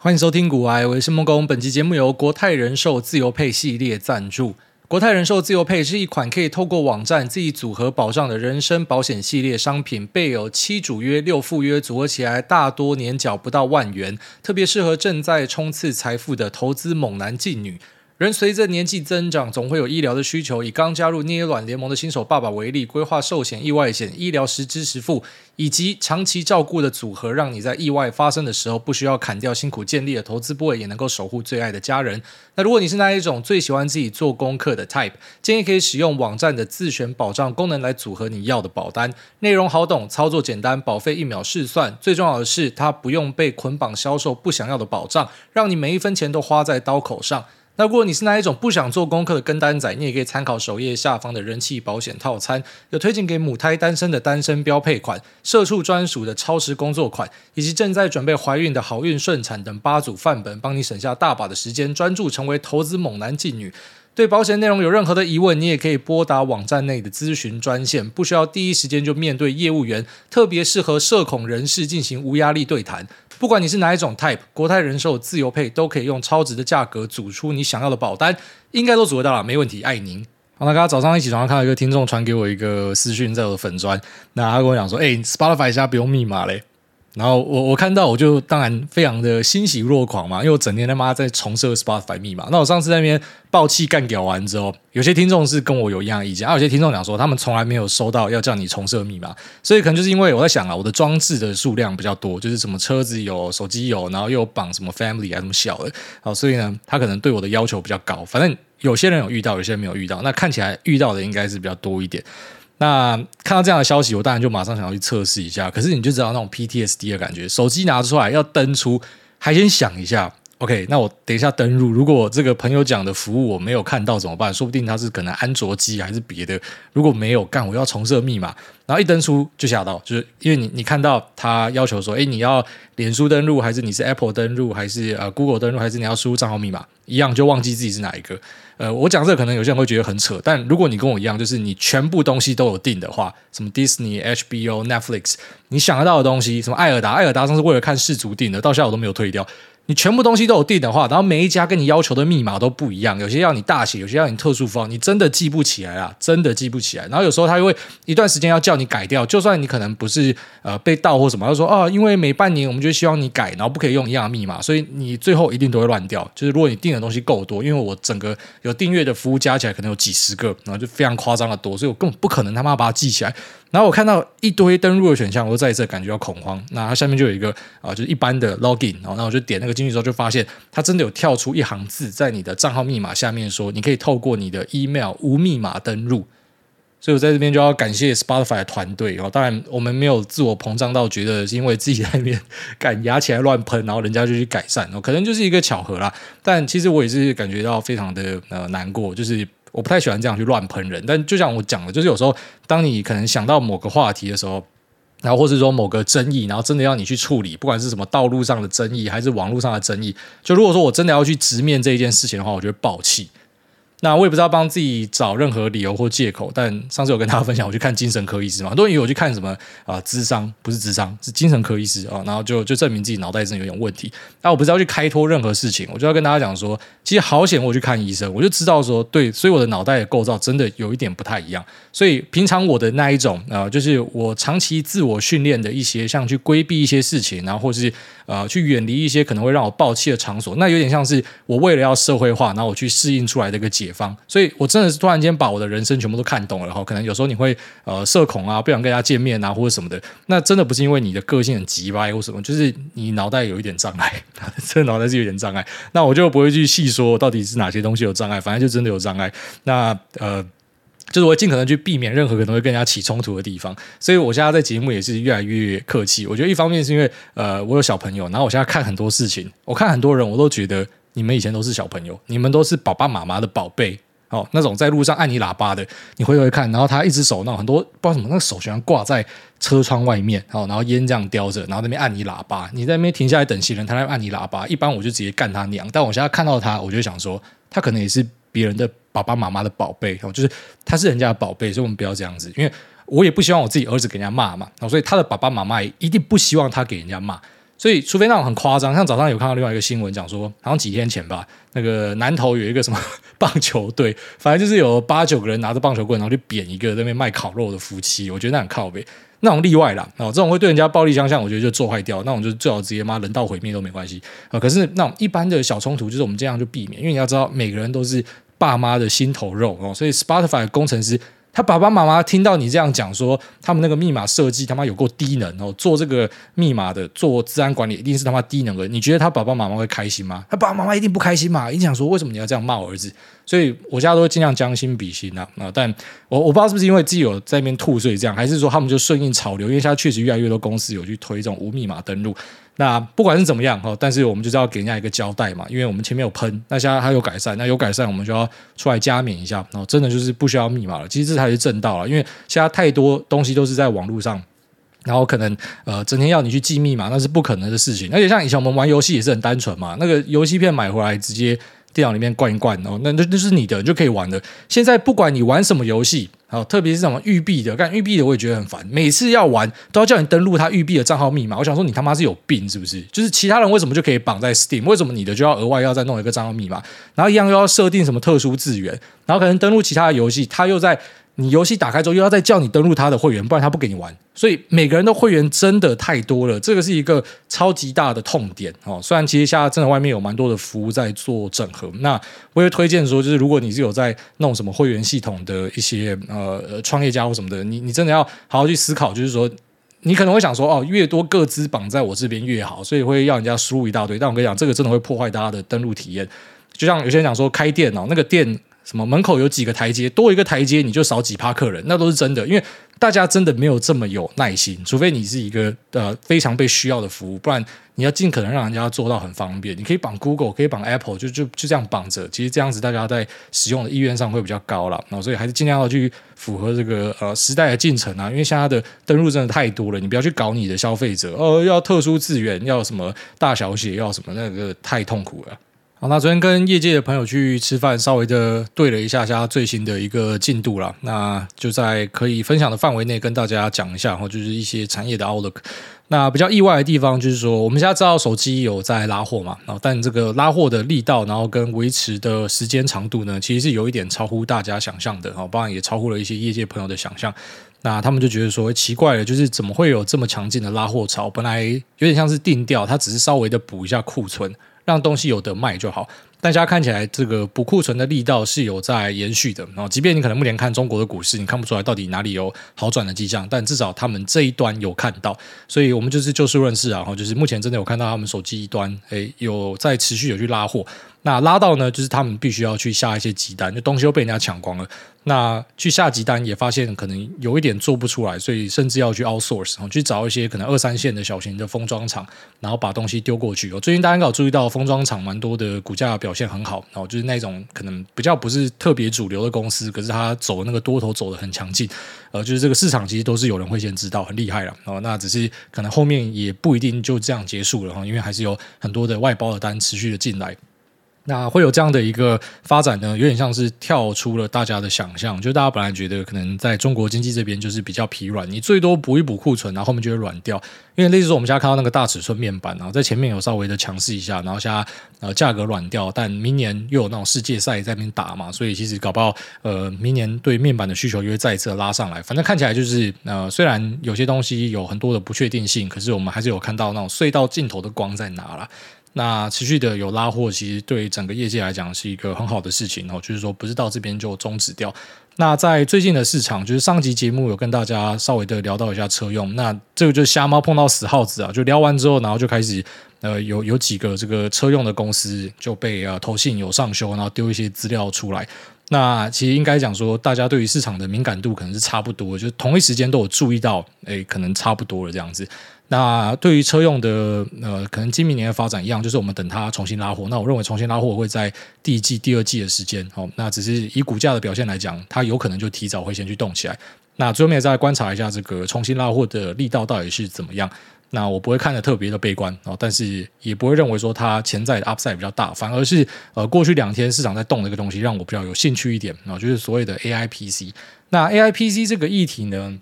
欢迎收听古癌，我是孟工。本期节目由国泰人寿自由配系列赞助。国泰人寿自由配是一款可以透过网站自己组合保障的人身保险系列商品，备有七主约、六副约，组合起来大多年缴不到万元，特别适合正在冲刺财富的投资猛男劲女。人随着年纪增长，总会有医疗的需求。以刚加入捏卵联盟的新手爸爸为例，规划寿险、意外险、医疗实支实付，以及长期照顾的组合，让你在意外发生的时候，不需要砍掉辛苦建立的投资部位，也能够守护最爱的家人。那如果你是那一种最喜欢自己做功课的 type，建议可以使用网站的自选保障功能来组合你要的保单。内容好懂，操作简单，保费一秒试算。最重要的是，它不用被捆绑销售不想要的保障，让你每一分钱都花在刀口上。那如果你是那一种不想做功课的跟单仔，你也可以参考首页下方的人气保险套餐，有推荐给母胎单身的单身标配款、社畜专属的超时工作款，以及正在准备怀孕的好孕顺产等八组范本，帮你省下大把的时间，专注成为投资猛男妓女。对保险内容有任何的疑问，你也可以拨打网站内的咨询专线，不需要第一时间就面对业务员，特别适合社恐人士进行无压力对谈。不管你是哪一种 type，国泰人寿自由配都可以用超值的价格组出你想要的保单，应该都组得到了，没问题，爱您。好，那刚刚早上一起床看到一个听众传给我一个私讯，在我的粉专，那他跟我讲说，哎，Spotify 现在不用密码嘞。然后我我看到我就当然非常的欣喜若狂嘛，因为我整天他妈在重设 Spotify 密码。那我上次在那边爆气干屌完之后，有些听众是跟我有一样的意见，啊，有些听众讲说他们从来没有收到要叫你重设密码，所以可能就是因为我在想啊，我的装置的数量比较多，就是什么车子有，手机有，然后又有绑什么 Family 啊什么小的，好，所以呢，他可能对我的要求比较高。反正有些人有遇到，有些人没有遇到，那看起来遇到的应该是比较多一点。那看到这样的消息，我当然就马上想要去测试一下。可是你就知道那种 PTSD 的感觉，手机拿出来要登出，还先想一下。OK，那我等一下登录。如果这个朋友讲的服务我没有看到怎么办？说不定他是可能安卓机还是别的。如果没有干，我要重设密码。然后一登出就吓到，就是因为你你看到他要求说，哎，你要脸书登录还是你是 Apple 登录还是呃 Google 登录还是你要输入账号密码一样，就忘记自己是哪一个。呃，我讲这可能有些人会觉得很扯，但如果你跟我一样，就是你全部东西都有订的话，什么 Disney、HBO、Netflix，你想得到的东西，什么艾尔达，艾尔达上是为了看世足订的，到现在我都没有退掉。你全部东西都有订的话，然后每一家跟你要求的密码都不一样，有些要你大写，有些要你特殊符号，你真的记不起来啊，真的记不起来。然后有时候他又会一段时间要叫你改掉，就算你可能不是呃被盗或什么，他说哦，因为每半年我们就希望你改，然后不可以用一样密码，所以你最后一定都会乱掉。就是如果你订的东西够多，因为我整个有订阅的服务加起来可能有几十个，然后就非常夸张的多，所以我根本不可能他妈把它记起来。然后我看到一堆登录的选项，我就再一次感觉到恐慌。那它下面就有一个啊，就是一般的 login，然后那我就点那个进去之后，就发现它真的有跳出一行字在你的账号密码下面说，你可以透过你的 email 无密码登录。所以我在这边就要感谢 Spotify 的团队哦。当然我们没有自我膨胀到觉得是因为自己在那边 敢牙起来乱喷，然后人家就去改善哦，可能就是一个巧合啦。但其实我也是感觉到非常的呃难过，就是。我不太喜欢这样去乱喷人，但就像我讲的，就是有时候当你可能想到某个话题的时候，然后或是说某个争议，然后真的要你去处理，不管是什么道路上的争议，还是网络上的争议，就如果说我真的要去直面这一件事情的话，我觉得爆气。那我也不知道帮自己找任何理由或借口，但上次有跟大家分享，我去看精神科医师嘛，很多人以为我去看什么啊，智商不是智商，是精神科医师啊，然后就就证明自己脑袋真的有点问题。那我不是要去开脱任何事情，我就要跟大家讲说，其实好险我去看医生，我就知道说，对，所以我的脑袋的构造真的有一点不太一样。所以平常我的那一种啊，就是我长期自我训练的一些，像去规避一些事情，然后或是呃去远离一些可能会让我爆气的场所，那有点像是我为了要社会化，然后我去适应出来的一个解解方。所以我真的是突然间把我的人生全部都看懂了，然后可能有时候你会呃社恐啊，不想跟人家见面啊，或者什么的，那真的不是因为你的个性很急歪或什么，就是你脑袋有一点障碍，这脑袋是有点障碍。那我就不会去细说到底是哪些东西有障碍，反正就真的有障碍。那呃。就是我尽可能去避免任何可能会跟人家起冲突的地方，所以我现在在节目也是越来越客气。我觉得一方面是因为呃我有小朋友，然后我现在看很多事情，我看很多人，我都觉得你们以前都是小朋友，你们都是爸爸妈妈的宝贝哦。那种在路上按你喇叭的，你回头看，然后他一只手那很多不知道什么，那个手喜欢挂在车窗外面，哦，然后烟这样叼着，然后那边按你喇叭，你在那边停下来等行人，他在按你喇叭，一般我就直接干他娘。但我现在看到他，我就想说，他可能也是别人的。爸爸妈妈的宝贝哦，就是他是人家的宝贝，所以我们不要这样子，因为我也不希望我自己儿子给人家骂嘛，所以他的爸爸妈妈也一定不希望他给人家骂，所以除非那种很夸张，像早上有看到另外一个新闻讲说，好像几天前吧，那个南投有一个什么棒球队，反正就是有八九个人拿着棒球棍，然后去扁一个在那边卖烤肉的夫妻，我觉得那很靠北。那种例外啦，哦，这种会对人家暴力相向，我觉得就做坏掉。那种就最好直接妈人道毁灭都没关系啊。可是那种一般的小冲突，就是我们这样就避免，因为你要知道每个人都是爸妈的心头肉哦。所以 Spotify 工程师。他爸爸妈妈听到你这样讲说，他们那个密码设计他妈有够低能哦，做这个密码的做治安管理一定是他妈低能的。你觉得他爸爸妈妈会开心吗？他爸爸妈妈一定不开心嘛！你想说为什么你要这样骂我儿子？所以我家都会尽量将心比心啊啊！但我我不知道是不是因为自己有在那边吐，所以这样，还是说他们就顺应潮流？因为现在确实越来越多公司有去推这种无密码登录。那不管是怎么样哈，但是我们就是要给人家一个交代嘛，因为我们前面有喷，那现在它有改善，那有改善我们就要出来加冕一下，然后真的就是不需要密码了。其实这才是正道了，因为现在太多东西都是在网络上，然后可能呃整天要你去记密码，那是不可能的事情。而且像以前我们玩游戏也是很单纯嘛，那个游戏片买回来直接。电脑里面灌一灌哦，那那那是你的，你就可以玩的。现在不管你玩什么游戏，好，特别是什么育碧的，干育碧的我也觉得很烦，每次要玩都要叫你登录他育碧的账号密码。我想说你他妈是有病是不是？就是其他人为什么就可以绑在 Steam，为什么你的就要额外要再弄一个账号密码？然后一样又要设定什么特殊资源，然后可能登录其他的游戏，他又在。你游戏打开之后又要再叫你登录他的会员，不然他不给你玩。所以每个人的会员真的太多了，这个是一个超级大的痛点哦。虽然其实现在真的外面有蛮多的服务在做整合，那我也推荐说，就是如果你是有在弄什么会员系统的一些呃创业家或什么的，你你真的要好好去思考，就是说你可能会想说哦，越多个资绑在我这边越好，所以会要人家输入一大堆。但我跟你讲，这个真的会破坏大家的登录体验。就像有些人讲说开店哦，那个店。什么门口有几个台阶，多一个台阶你就少几趴客人，那都是真的。因为大家真的没有这么有耐心，除非你是一个呃非常被需要的服务，不然你要尽可能让人家做到很方便。你可以绑 Google，可以绑 Apple，就就就这样绑着。其实这样子大家在使用的意愿上会比较高了。然后所以还是尽量要去符合这个呃时代的进程啊。因为现在的登录真的太多了，你不要去搞你的消费者哦，要特殊资源，要什么大小写，要什么那个太痛苦了。好，那昨天跟业界的朋友去吃饭，稍微的对了一下下最新的一个进度了。那就在可以分享的范围内跟大家讲一下，哈，就是一些产业的 outlook。那比较意外的地方就是说，我们现在知道手机有在拉货嘛，然后但这个拉货的力道，然后跟维持的时间长度呢，其实是有一点超乎大家想象的，哈，当然也超乎了一些业界朋友的想象。那他们就觉得说奇怪了，就是怎么会有这么强劲的拉货潮？本来有点像是定调，它只是稍微的补一下库存。让东西有得卖就好，大家看起来这个补库存的力道是有在延续的。然后，即便你可能目前看中国的股市，你看不出来到底哪里有好转的迹象，但至少他们这一端有看到。所以我们就是就事论事啊，然后就是目前真的有看到他们手机一端，诶，有在持续有去拉货。那拉到呢，就是他们必须要去下一些急单，就东西又被人家抢光了。那去下急单也发现可能有一点做不出来，所以甚至要去 outsource，去找一些可能二三线的小型的封装厂，然后把东西丢过去。最近大家应该有注意到，封装厂蛮多的股价表现很好，然后就是那种可能比较不是特别主流的公司，可是它走那个多头走得很强劲，呃，就是这个市场其实都是有人会先知道，很厉害了。哦，那只是可能后面也不一定就这样结束了哈，因为还是有很多的外包的单持续的进来。那会有这样的一个发展呢，有点像是跳出了大家的想象，就大家本来觉得可能在中国经济这边就是比较疲软，你最多补一补库存，然后后面就会软掉。因为类似说我们现在看到那个大尺寸面板，然后在前面有稍微的强势一下，然后现在呃价格软掉，但明年又有那种世界赛在那边打嘛，所以其实搞不好呃明年对面板的需求又会再一次拉上来。反正看起来就是呃虽然有些东西有很多的不确定性，可是我们还是有看到那种隧道尽头的光在哪了。那持续的有拉货，其实对整个业界来讲是一个很好的事情哦，就是说不是到这边就终止掉。那在最近的市场，就是上集节目有跟大家稍微的聊到一下车用，那这个就是瞎猫碰到死耗子啊，就聊完之后，然后就开始呃有有几个这个车用的公司就被呃投信有上修，然后丢一些资料出来。那其实应该讲说，大家对于市场的敏感度可能是差不多，就是同一时间都有注意到，诶，可能差不多了这样子。那对于车用的，呃，可能今明年的发展一样，就是我们等它重新拉货。那我认为重新拉货会在第一季、第二季的时间，哦，那只是以股价的表现来讲，它有可能就提早会先去动起来。那最后面再观察一下这个重新拉货的力道到底是怎么样。那我不会看的特别的悲观哦，但是也不会认为说它潜在的 upside 比较大，反而是呃过去两天市场在动的一个东西让我比较有兴趣一点啊，就是所谓的 AI PC。那 AI PC 这个议题呢，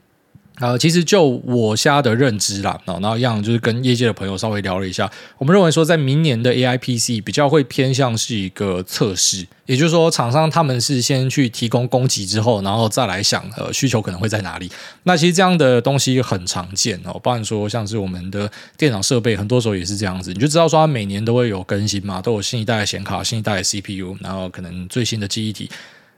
呃，其实就我现在的认知啦，然后一样就是跟业界的朋友稍微聊了一下，我们认为说在明年的 AI PC 比较会偏向是一个测试，也就是说厂商他们是先去提供供给之后，然后再来想呃需求可能会在哪里。那其实这样的东西很常见哦，包含说像是我们的电脑设备，很多时候也是这样子，你就知道说它每年都会有更新嘛，都有新一代的显卡、新一代的 CPU，然后可能最新的记忆体，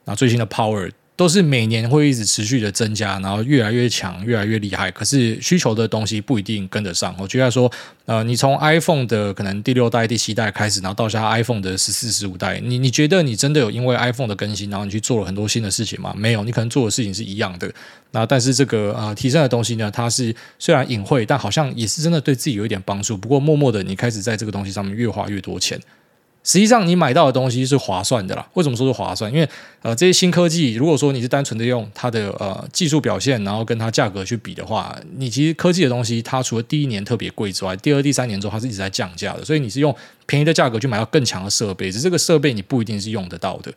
然后最新的 Power。都是每年会一直持续的增加，然后越来越强，越来越厉害。可是需求的东西不一定跟得上。我觉得说，呃，你从 iPhone 的可能第六代、第七代开始，然后到现在 iPhone 的十四、十五代，你你觉得你真的有因为 iPhone 的更新，然后你去做了很多新的事情吗？没有，你可能做的事情是一样的。那但是这个呃提升的东西呢，它是虽然隐晦，但好像也是真的对自己有一点帮助。不过默默的，你开始在这个东西上面越花越多钱。实际上，你买到的东西是划算的啦。为什么说是划算？因为呃，这些新科技，如果说你是单纯的用它的呃技术表现，然后跟它价格去比的话，你其实科技的东西，它除了第一年特别贵之外，第二、第三年之后它是一直在降价的。所以你是用便宜的价格去买到更强的设备，只是这个设备你不一定是用得到的。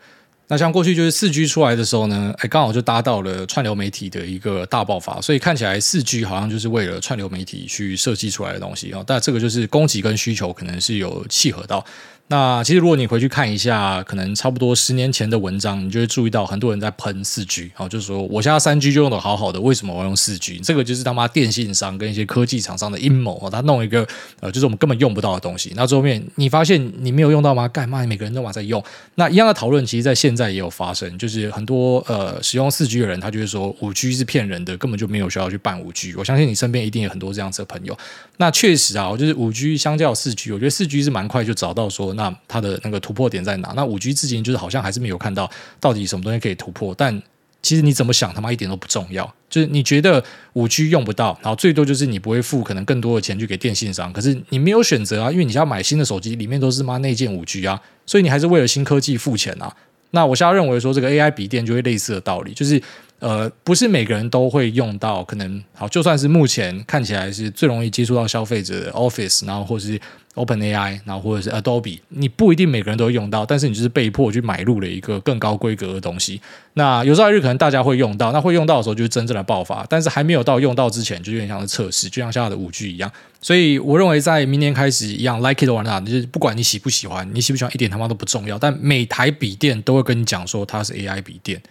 那像过去就是四 G 出来的时候呢，哎，刚好就搭到了串流媒体的一个大爆发，所以看起来四 G 好像就是为了串流媒体去设计出来的东西哦。但这个就是供给跟需求可能是有契合到。那其实，如果你回去看一下，可能差不多十年前的文章，你就会注意到很多人在喷四 G，好，就是说我现在三 G 就用得好好的，为什么我要用四 G？这个就是他妈电信商跟一些科技厂商的阴谋，他弄一个呃，就是我们根本用不到的东西。那最后面你发现你没有用到吗？干嘛？每个人都嘛在用。那一样的讨论，其实在现在也有发生，就是很多呃使用四 G 的人，他就会说五 G 是骗人的，根本就没有需要去办五 G。我相信你身边一定有很多这样子的朋友。那确实啊，就是五 G 相较四 G，我觉得四 G 是蛮快就找到说，那它的那个。突破点在哪？那五 G 至今就是好像还是没有看到到底什么东西可以突破。但其实你怎么想，他妈一点都不重要。就是你觉得五 G 用不到，然后最多就是你不会付可能更多的钱去给电信商。可是你没有选择啊，因为你要买新的手机，里面都是妈内建五 G 啊，所以你还是为了新科技付钱啊。那我现在认为说这个 AI 笔电就会类似的道理，就是呃，不是每个人都会用到，可能好，就算是目前看起来是最容易接触到消费者的 Office，然后或是。OpenAI，然后或者是 Adobe，你不一定每个人都会用到，但是你就是被迫去买入了一个更高规格的东西。那有朝一日可能大家会用到，那会用到的时候就是真正的爆发，但是还没有到用到之前，就有点像是测试，就像现在的五 G 一样。所以我认为在明年开始一样，like it or not，就是不管你喜不喜欢，你喜不喜欢一点他妈都不重要，但每台笔电都会跟你讲说它是 AI 笔电。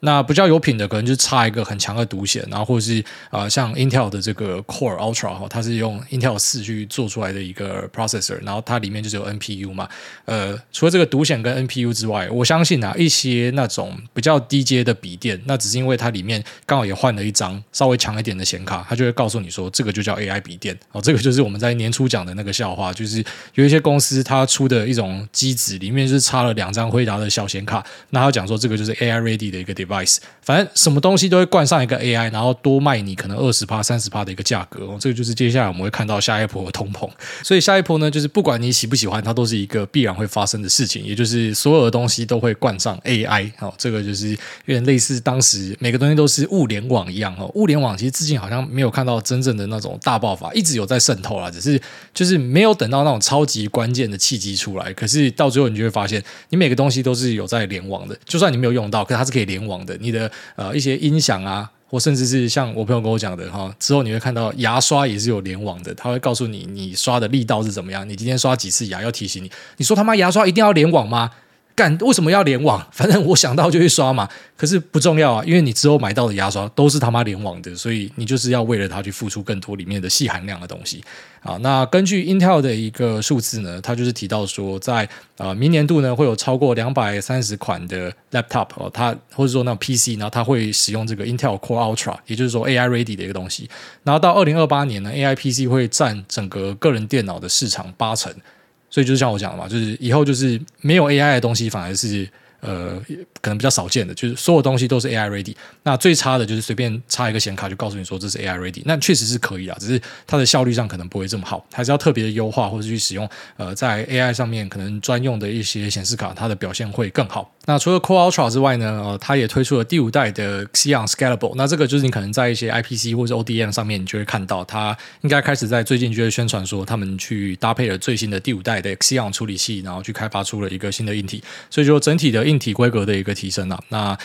那比较有品的，可能就差一个很强的独显，然后或者是呃，像 Intel 的这个 Core Ultra 哈，它是用 Intel 四去做出来的一个 processor，然后它里面就是有 NPU 嘛。呃，除了这个独显跟 NPU 之外，我相信啊，一些那种比较低阶的笔电，那只是因为它里面刚好也换了一张稍微强一点的显卡，它就会告诉你说，这个就叫 AI 笔电。哦，这个就是我们在年初讲的那个笑话，就是有一些公司它出的一种机子里面是插了两张辉达的小显卡，那它讲说这个就是 AI ready 的一个点 vice，反正什么东西都会冠上一个 AI，然后多卖你可能二十趴、三十趴的一个价格哦。这个就是接下来我们会看到下一波的通膨。所以下一波呢，就是不管你喜不喜欢，它都是一个必然会发生的事情。也就是所有的东西都会冠上 AI 哦。这个就是有点类似当时每个东西都是物联网一样哦。物联网其实至今好像没有看到真正的那种大爆发，一直有在渗透啦，只是就是没有等到那种超级关键的契机出来。可是到最后你就会发现，你每个东西都是有在联网的，就算你没有用到，可是它是可以联网的。你的呃，一些音响啊，或甚至是像我朋友跟我讲的哈，之后你会看到牙刷也是有联网的，他会告诉你你刷的力道是怎么样，你今天刷几次牙要提醒你。你说他妈牙刷一定要联网吗？干，为什么要联网？反正我想到就会刷嘛。可是不重要啊，因为你之后买到的牙刷都是他妈联网的，所以你就是要为了它去付出更多里面的细含量的东西。啊，那根据 Intel 的一个数字呢，它就是提到说在，在呃明年度呢会有超过两百三十款的 Laptop 哦，它或者说那 PC，然后它会使用这个 Intel Core Ultra，也就是说 AI ready 的一个东西。然后到二零二八年呢，AI PC 会占整个个人电脑的市场八成。所以就是像我讲的嘛，就是以后就是没有 AI 的东西，反而是。呃，可能比较少见的，就是所有东西都是 AI ready。那最差的就是随便插一个显卡，就告诉你说这是 AI ready。那确实是可以啊，只是它的效率上可能不会这么好，还是要特别的优化或者去使用。呃，在 AI 上面可能专用的一些显示卡，它的表现会更好。那除了 Core Ultra 之外呢，呃，它也推出了第五代的 Xeon Scalable。那这个就是你可能在一些 IPC 或者 ODM 上面，你就会看到它应该开始在最近就会宣传说，他们去搭配了最新的第五代的 Xeon 处理器，然后去开发出了一个新的硬体。所以说整体的。硬体规格的一个提升啊，那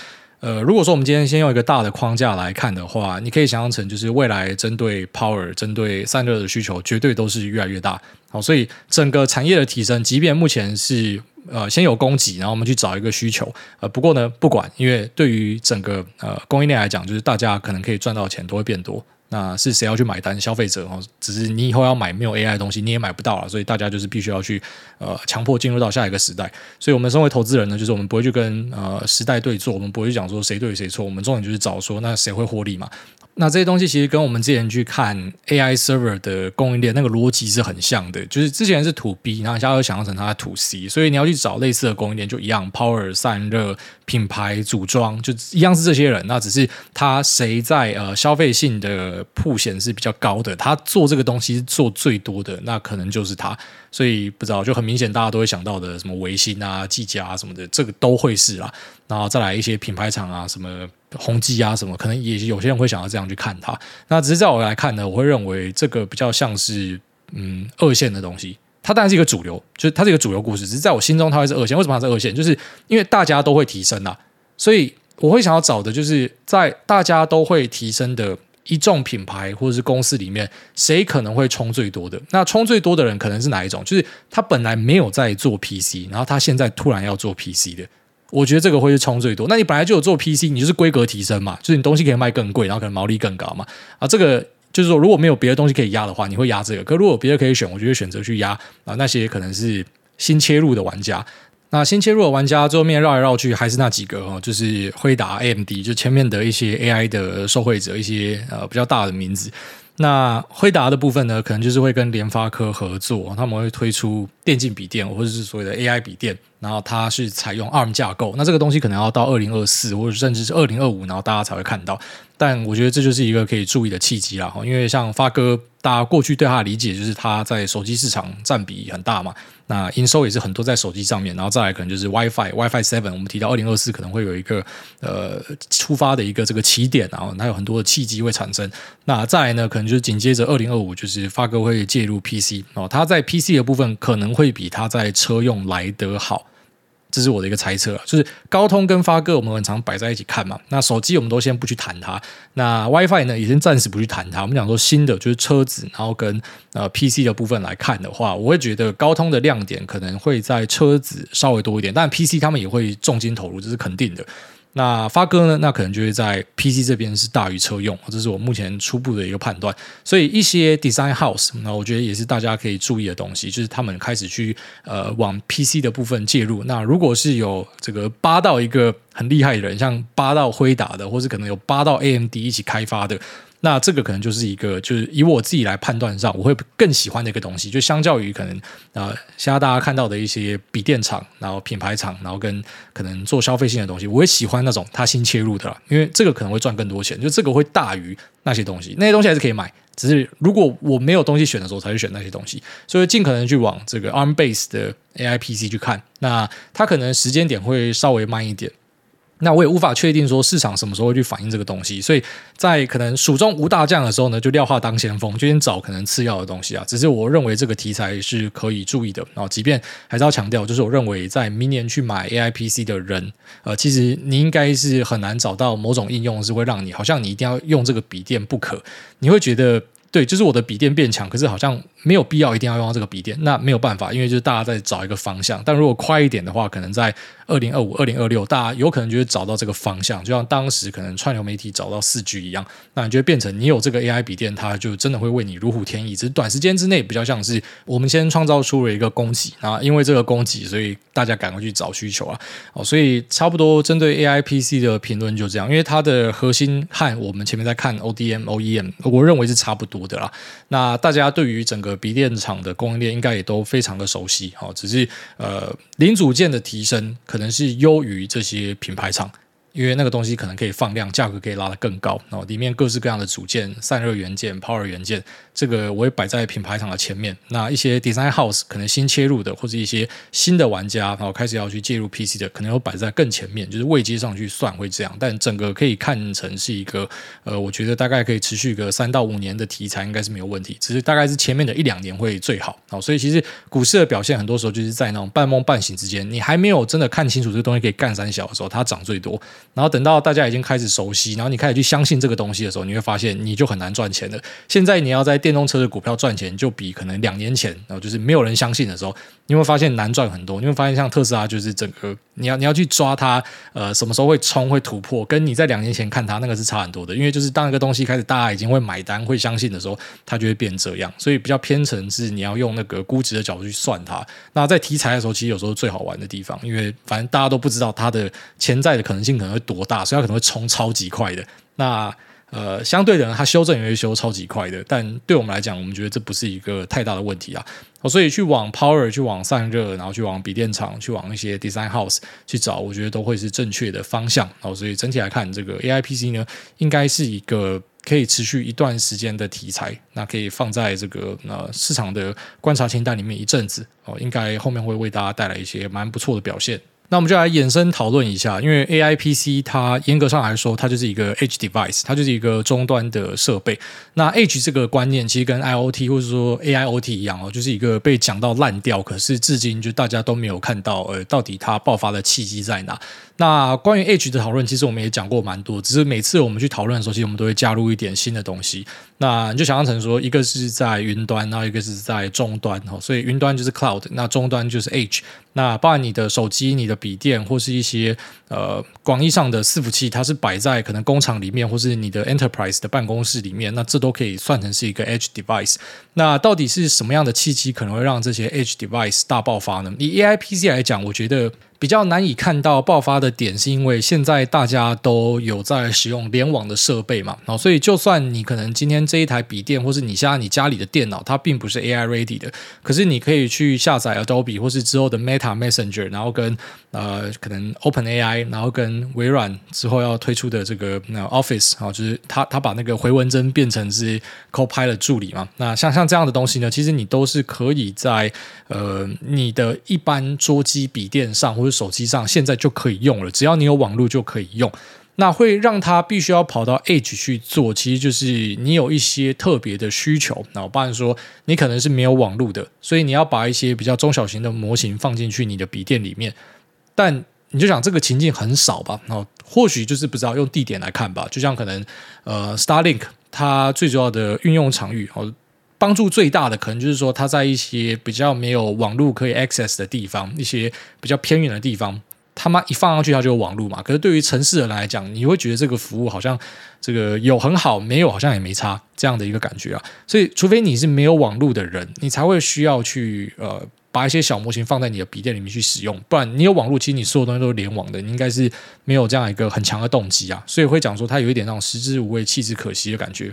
呃，如果说我们今天先用一个大的框架来看的话，你可以想象成就是未来针对 power、针对散热的需求，绝对都是越来越大。好，所以整个产业的提升，即便目前是呃先有供给，然后我们去找一个需求，呃，不过呢，不管，因为对于整个呃供应链来讲，就是大家可能可以赚到钱都会变多。那是谁要去买单？消费者哦，只是你以后要买没有 AI 的东西，你也买不到了，所以大家就是必须要去呃强迫进入到下一个时代。所以，我们身为投资人呢，就是我们不会去跟呃时代对坐，我们不会去讲说谁对谁错，我们重点就是找说那谁会获利嘛。那这些东西其实跟我们之前去看 AI server 的供应链那个逻辑是很像的，就是之前是 to B，然后现在又想象成它 to C，所以你要去找类似的供应链就一样，Power 散热品牌组装就一样是这些人，那只是他谁在呃消费性的曝险是比较高的，他做这个东西做最多的，那可能就是他。所以不知道就很明显，大家都会想到的什么维新啊、技嘉啊什么的，这个都会是啦。然后再来一些品牌厂啊，什么宏基啊什么，可能也有些人会想要这样去看它。那只是在我来看呢，我会认为这个比较像是嗯二线的东西。它当然是一个主流，就是它是一个主流故事。只是在我心中，它会是二线。为什么它是二线？就是因为大家都会提升啊，所以我会想要找的就是在大家都会提升的。一众品牌或者是公司里面，谁可能会冲最多的？那冲最多的人可能是哪一种？就是他本来没有在做 PC，然后他现在突然要做 PC 的。我觉得这个会是冲最多。那你本来就有做 PC，你就是规格提升嘛，就是你东西可以卖更贵，然后可能毛利更高嘛。啊，这个就是说，如果没有别的东西可以压的话，你会压这个。可如果别的可以选，我就会选择去压啊那些可能是新切入的玩家。那新切入的玩家，最后面绕来绕去还是那几个哦，就是辉达、AMD，就前面的一些 AI 的受惠者，一些呃比较大的名字。那辉达的部分呢，可能就是会跟联发科合作，他们会推出电竞笔电或者是所谓的 AI 笔电，然后它是采用 ARM 架构。那这个东西可能要到二零二四或者甚至是二零二五，然后大家才会看到。但我觉得这就是一个可以注意的契机啦，因为像发哥，大家过去对他的理解就是他在手机市场占比很大嘛，那营收也是很多在手机上面，然后再来可能就是 WiFi WiFi Seven，我们提到二零二四可能会有一个呃出发的一个这个起点，然后它有很多的契机会产生。那再来呢，可能就是紧接着二零二五，就是发哥会介入 PC 哦，他在 PC 的部分可能会比他在车用来得好。这是我的一个猜测，就是高通跟发哥，我们很常摆在一起看嘛。那手机我们都先不去谈它，那 WiFi 呢，也先暂时不去谈它。我们讲说新的就是车子，然后跟呃 PC 的部分来看的话，我会觉得高通的亮点可能会在车子稍微多一点，但 PC 他们也会重金投入，这是肯定的。那发哥呢？那可能就会在 PC 这边是大于车用，这是我目前初步的一个判断。所以一些 Design House，那我觉得也是大家可以注意的东西，就是他们开始去呃往 PC 的部分介入。那如果是有这个八到一个很厉害的人，像八到辉达的，或是可能有八到 AMD 一起开发的。那这个可能就是一个，就是以我自己来判断上，我会更喜欢的一个东西，就相较于可能呃，现在大家看到的一些笔电厂，然后品牌厂，然后跟可能做消费性的东西，我会喜欢那种它新切入的啦，因为这个可能会赚更多钱，就这个会大于那些东西，那些东西还是可以买，只是如果我没有东西选的时候，才会选那些东西，所以尽可能去往这个 ARM base 的 AI PC 去看，那它可能时间点会稍微慢一点。那我也无法确定说市场什么时候会去反映这个东西，所以在可能蜀中无大将的时候呢，就廖化当先锋，就先找可能次要的东西啊。只是我认为这个题材是可以注意的啊。即便还是要强调，就是我认为在明年去买 AI PC 的人，呃，其实你应该是很难找到某种应用是会让你好像你一定要用这个笔电不可，你会觉得。对，就是我的笔电变强，可是好像没有必要一定要用到这个笔电。那没有办法，因为就是大家在找一个方向。但如果快一点的话，可能在二零二五、二零二六，大家有可能就会找到这个方向。就像当时可能串流媒体找到四 G 一样，那你就会变成你有这个 AI 笔电，它就真的会为你如虎添翼。只是短时间之内比较像是我们先创造出了一个供给，啊，因为这个供给，所以大家赶快去找需求啊。哦，所以差不多针对 AI PC 的评论就这样，因为它的核心和我们前面在看 ODM、OEM，我认为是差不多的啦，那大家对于整个鼻电厂的供应链应该也都非常的熟悉，好，只是呃零组件的提升可能是优于这些品牌厂。因为那个东西可能可以放量，价格可以拉得更高，然后里面各式各样的组件、散热元件、Power 元件，这个我会摆在品牌厂的前面。那一些 Design House 可能新切入的，或者一些新的玩家，然后开始要去介入 PC 的，可能要摆在更前面，就是位阶上去算会这样。但整个可以看成是一个，呃，我觉得大概可以持续个三到五年的题材，应该是没有问题。只是大概是前面的一两年会最好。好，所以其实股市的表现很多时候就是在那种半梦半醒之间，你还没有真的看清楚这个东西可以干三小的时候，它涨最多。然后等到大家已经开始熟悉，然后你开始去相信这个东西的时候，你会发现你就很难赚钱了。现在你要在电动车的股票赚钱，就比可能两年前，然后就是没有人相信的时候，你会发现难赚很多。你会发现像特斯拉，就是整个你要你要去抓它，呃，什么时候会冲会突破，跟你在两年前看它那个是差很多的。因为就是当一个东西开始大家已经会买单会相信的时候，它就会变这样。所以比较偏成是你要用那个估值的角度去算它。那在题材的时候，其实有时候最好玩的地方，因为反正大家都不知道它的潜在的可能性可能会多大，所以它可能会冲超级快的。那呃，相对的，它修正也会修超级快的。但对我们来讲，我们觉得这不是一个太大的问题啊。哦所以去往 Power，去往散热，然后去往笔电厂，去往一些 Design House 去找，我觉得都会是正确的方向。哦所以整体来看，这个 AI PC 呢，应该是一个可以持续一段时间的题材，那可以放在这个呃市场的观察清单里面一阵子哦，应该后面会为大家带来一些蛮不错的表现。那我们就来延伸讨论一下，因为 A I P C 它严格上来说，它就是一个 H device，它就是一个终端的设备。那 H 这个观念其实跟 I O T 或者说 A I O T 一样哦，就是一个被讲到烂掉，可是至今就大家都没有看到，呃，到底它爆发的契机在哪？那关于 Edge 的讨论，其实我们也讲过蛮多，只是每次我们去讨论的时候，其实我们都会加入一点新的东西。那你就想象成说，一个是在云端，然后一个是在终端哈，所以云端就是 Cloud，那终端就是 Edge。那包含你的手机、你的笔电或是一些呃广义上的伺服器，它是摆在可能工厂里面，或是你的 Enterprise 的办公室里面，那这都可以算成是一个 Edge Device。那到底是什么样的契机可能会让这些 Edge Device 大爆发呢？以 AI PC 来讲，我觉得。比较难以看到爆发的点，是因为现在大家都有在使用联网的设备嘛，然后所以就算你可能今天这一台笔电，或是你现在你家里的电脑，它并不是 AI ready 的，可是你可以去下载 Adobe 或是之后的 Meta Messenger，然后跟呃可能 Open AI，然后跟微软之后要推出的这个 Office 啊，就是它它把那个回文针变成是 Copilot 助理嘛，那像像这样的东西呢，其实你都是可以在呃你的一般桌机笔电上或手机上现在就可以用了，只要你有网络就可以用。那会让它必须要跑到 Edge 去做，其实就是你有一些特别的需求。那我不然说，你可能是没有网络的，所以你要把一些比较中小型的模型放进去你的笔电里面。但你就想这个情境很少吧？然后或许就是不知道用地点来看吧。就像可能呃，Starlink 它最主要的运用场域哦。帮助最大的可能就是说，它在一些比较没有网络可以 access 的地方，一些比较偏远的地方，他妈一放上去它就有网络嘛。可是对于城市人来讲，你会觉得这个服务好像这个有很好，没有好像也没差这样的一个感觉啊。所以，除非你是没有网络的人，你才会需要去呃把一些小模型放在你的笔电里面去使用。不然，你有网络，其实你所有东西都是联网的，你应该是没有这样一个很强的动机啊。所以会讲说，它有一点那种食之无味，弃之可惜的感觉。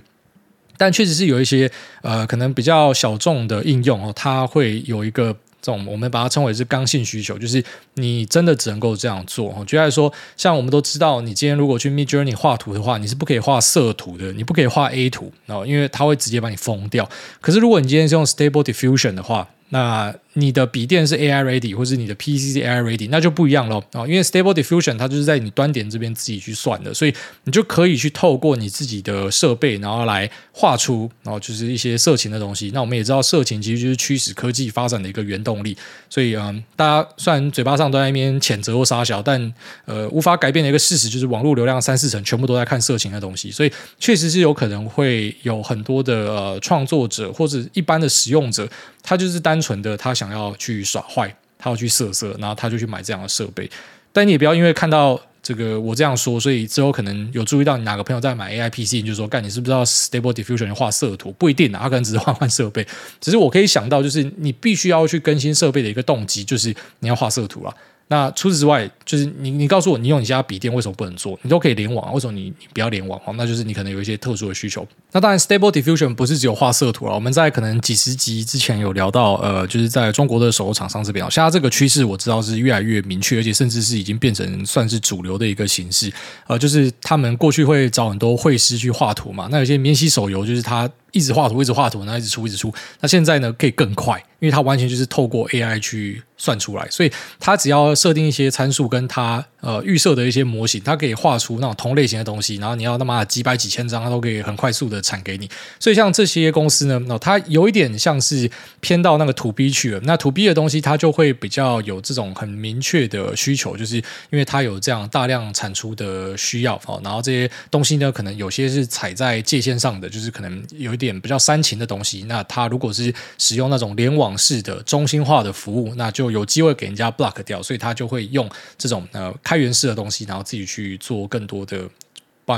但确实是有一些呃，可能比较小众的应用哦，它会有一个这种我们把它称为是刚性需求，就是你真的只能够这样做。举例来说，像我们都知道，你今天如果去 Midjourney 画图的话，你是不可以画色图的，你不可以画 A 图哦，因为它会直接把你封掉。可是如果你今天是用 Stable Diffusion 的话，那你的笔电是 AI ready，或是你的 PC 是 AI ready，那就不一样了啊！因为 Stable Diffusion 它就是在你端点这边自己去算的，所以你就可以去透过你自己的设备，然后来画出，然后就是一些色情的东西。那我们也知道，色情其实就是驱使科技发展的一个原动力。所以嗯，大家虽然嘴巴上都在那边谴责或杀小，但呃，无法改变的一个事实就是，网络流量三四成全部都在看色情的东西。所以确实是有可能会有很多的呃创作者或者一般的使用者，他就是单纯的他想要去耍。坏，他要去色色，然后他就去买这样的设备。但你也不要因为看到这个我这样说，所以之后可能有注意到你哪个朋友在买 AI PC，你就说干，你是不是要 Stable Diffusion 画色图？不一定啊，他可能只是换换设备。只是我可以想到，就是你必须要去更新设备的一个动机，就是你要画色图啊。那除此之外，就是你你告诉我，你用你家笔电为什么不能做？你都可以联网，为什么你你不要联网？哦那就是你可能有一些特殊的需求。那当然，Stable Diffusion 不是只有画色图了。我们在可能几十集之前有聊到，呃，就是在中国的手游厂商这边，现在这个趋势我知道是越来越明确，而且甚至是已经变成算是主流的一个形式。呃，就是他们过去会找很多绘师去画图嘛，那有些免洗手游就是它。一直画图，一直画图，然后一直出，一直出。那现在呢，可以更快，因为它完全就是透过 AI 去算出来，所以它只要设定一些参数，跟它呃预设的一些模型，它可以画出那种同类型的东西，然后你要他妈几百几千张，它都可以很快速的产给你。所以像这些公司呢，那它有一点像是偏到那个 to B 去了。那 to B 的东西，它就会比较有这种很明确的需求，就是因为它有这样大量产出的需要哦。然后这些东西呢，可能有些是踩在界限上的，就是可能有一比较煽情的东西。那它如果是使用那种联网式的中心化的服务，那就有机会给人家 block 掉，所以它就会用这种呃开源式的东西，然后自己去做更多的。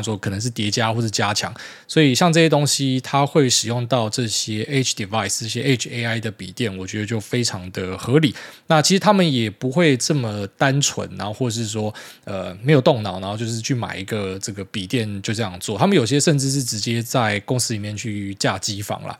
说可能是叠加或是加强，所以像这些东西，它会使用到这些 H device、这些 H AI 的笔电，我觉得就非常的合理。那其实他们也不会这么单纯，然后或者是说呃没有动脑，然后就是去买一个这个笔电就这样做。他们有些甚至是直接在公司里面去架机房啦，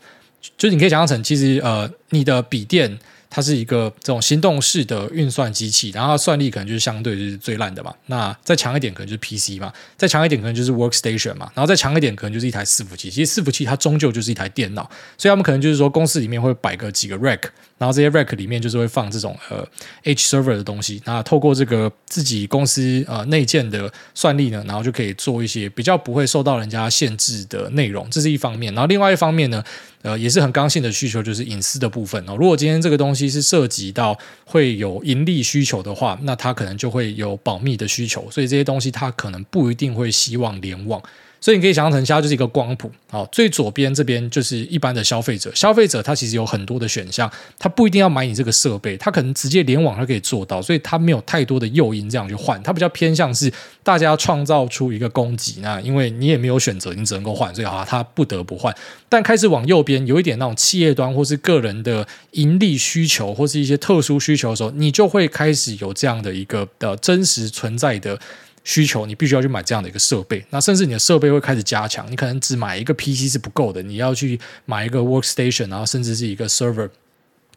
就是你可以想象成，其实呃你的笔电。它是一个这种行动式的运算机器，然后它算力可能就是相对就是最烂的嘛。那再强一点可能就是 PC 嘛，再强一点可能就是 Workstation 嘛，然后再强一点可能就是一台伺服器。其实伺服器它终究就是一台电脑，所以他们可能就是说公司里面会摆个几个 Rack，然后这些 Rack 里面就是会放这种呃 Edge Server 的东西。那透过这个自己公司呃内建的算力呢，然后就可以做一些比较不会受到人家限制的内容，这是一方面。然后另外一方面呢，呃，也是很刚性的需求，就是隐私的部分哦。如果今天这个东西是涉及到会有盈利需求的话，那它可能就会有保密的需求，所以这些东西它可能不一定会希望联网。所以你可以想象成，它就是一个光谱。好，最左边这边就是一般的消费者。消费者他其实有很多的选项，他不一定要买你这个设备，他可能直接联网他可以做到，所以他没有太多的诱因这样去换。他比较偏向是大家创造出一个供给，那因为你也没有选择，你只能够换，所以啊，他不得不换。但开始往右边有一点那种企业端或是个人的盈利需求，或是一些特殊需求的时候，你就会开始有这样的一个的真实存在的。需求，你必须要去买这样的一个设备，那甚至你的设备会开始加强，你可能只买一个 PC 是不够的，你要去买一个 workstation，然后甚至是一个 server。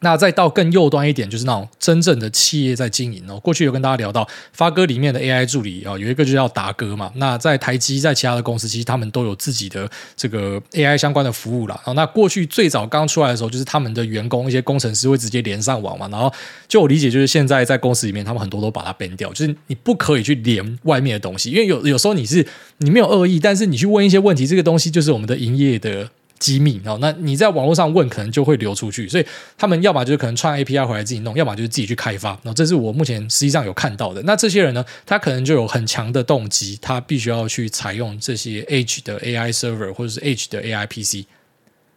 那再到更右端一点，就是那种真正的企业在经营哦。过去有跟大家聊到发哥里面的 AI 助理啊，有一个就叫达哥嘛。那在台积，在其他的公司，其实他们都有自己的这个 AI 相关的服务啦。那过去最早刚出来的时候，就是他们的员工一些工程师会直接连上网嘛。然后就我理解，就是现在在公司里面，他们很多都把它 ban 掉，就是你不可以去连外面的东西，因为有有时候你是你没有恶意，但是你去问一些问题，这个东西就是我们的营业的。机密哦，那你在网络上问，可能就会流出去，所以他们要么就是可能串 API 回来自己弄，要么就是自己去开发。那这是我目前实际上有看到的。那这些人呢，他可能就有很强的动机，他必须要去采用这些 H 的 AI server 或者是 H 的 AI PC。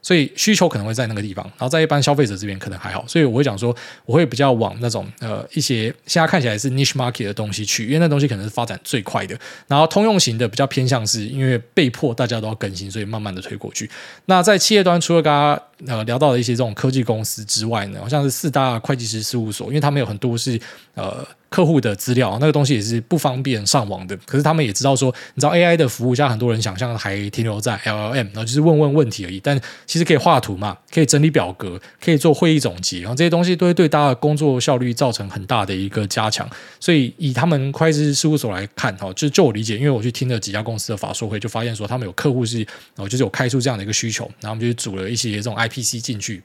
所以需求可能会在那个地方，然后在一般消费者这边可能还好，所以我会讲说，我会比较往那种呃一些现在看起来是 niche market 的东西去，因为那东西可能是发展最快的。然后通用型的比较偏向是因为被迫大家都要更新，所以慢慢的推过去。那在企业端，除了刚刚呃聊到的一些这种科技公司之外呢，好像是四大会计师事务所，因为他们有很多是呃。客户的资料那个东西也是不方便上网的，可是他们也知道说，你知道 AI 的服务，像很多人想象还停留在 LLM，然后就是问问问题而已。但其实可以画图嘛，可以整理表格，可以做会议总结，然后这些东西都会对大家的工作效率造成很大的一个加强。所以以他们会计师事务所来看，哈，就就我理解，因为我去听了几家公司的法说会，就发现说他们有客户是，哦，就是有开出这样的一个需求，然后我们就组了一些这种 IPC 进去。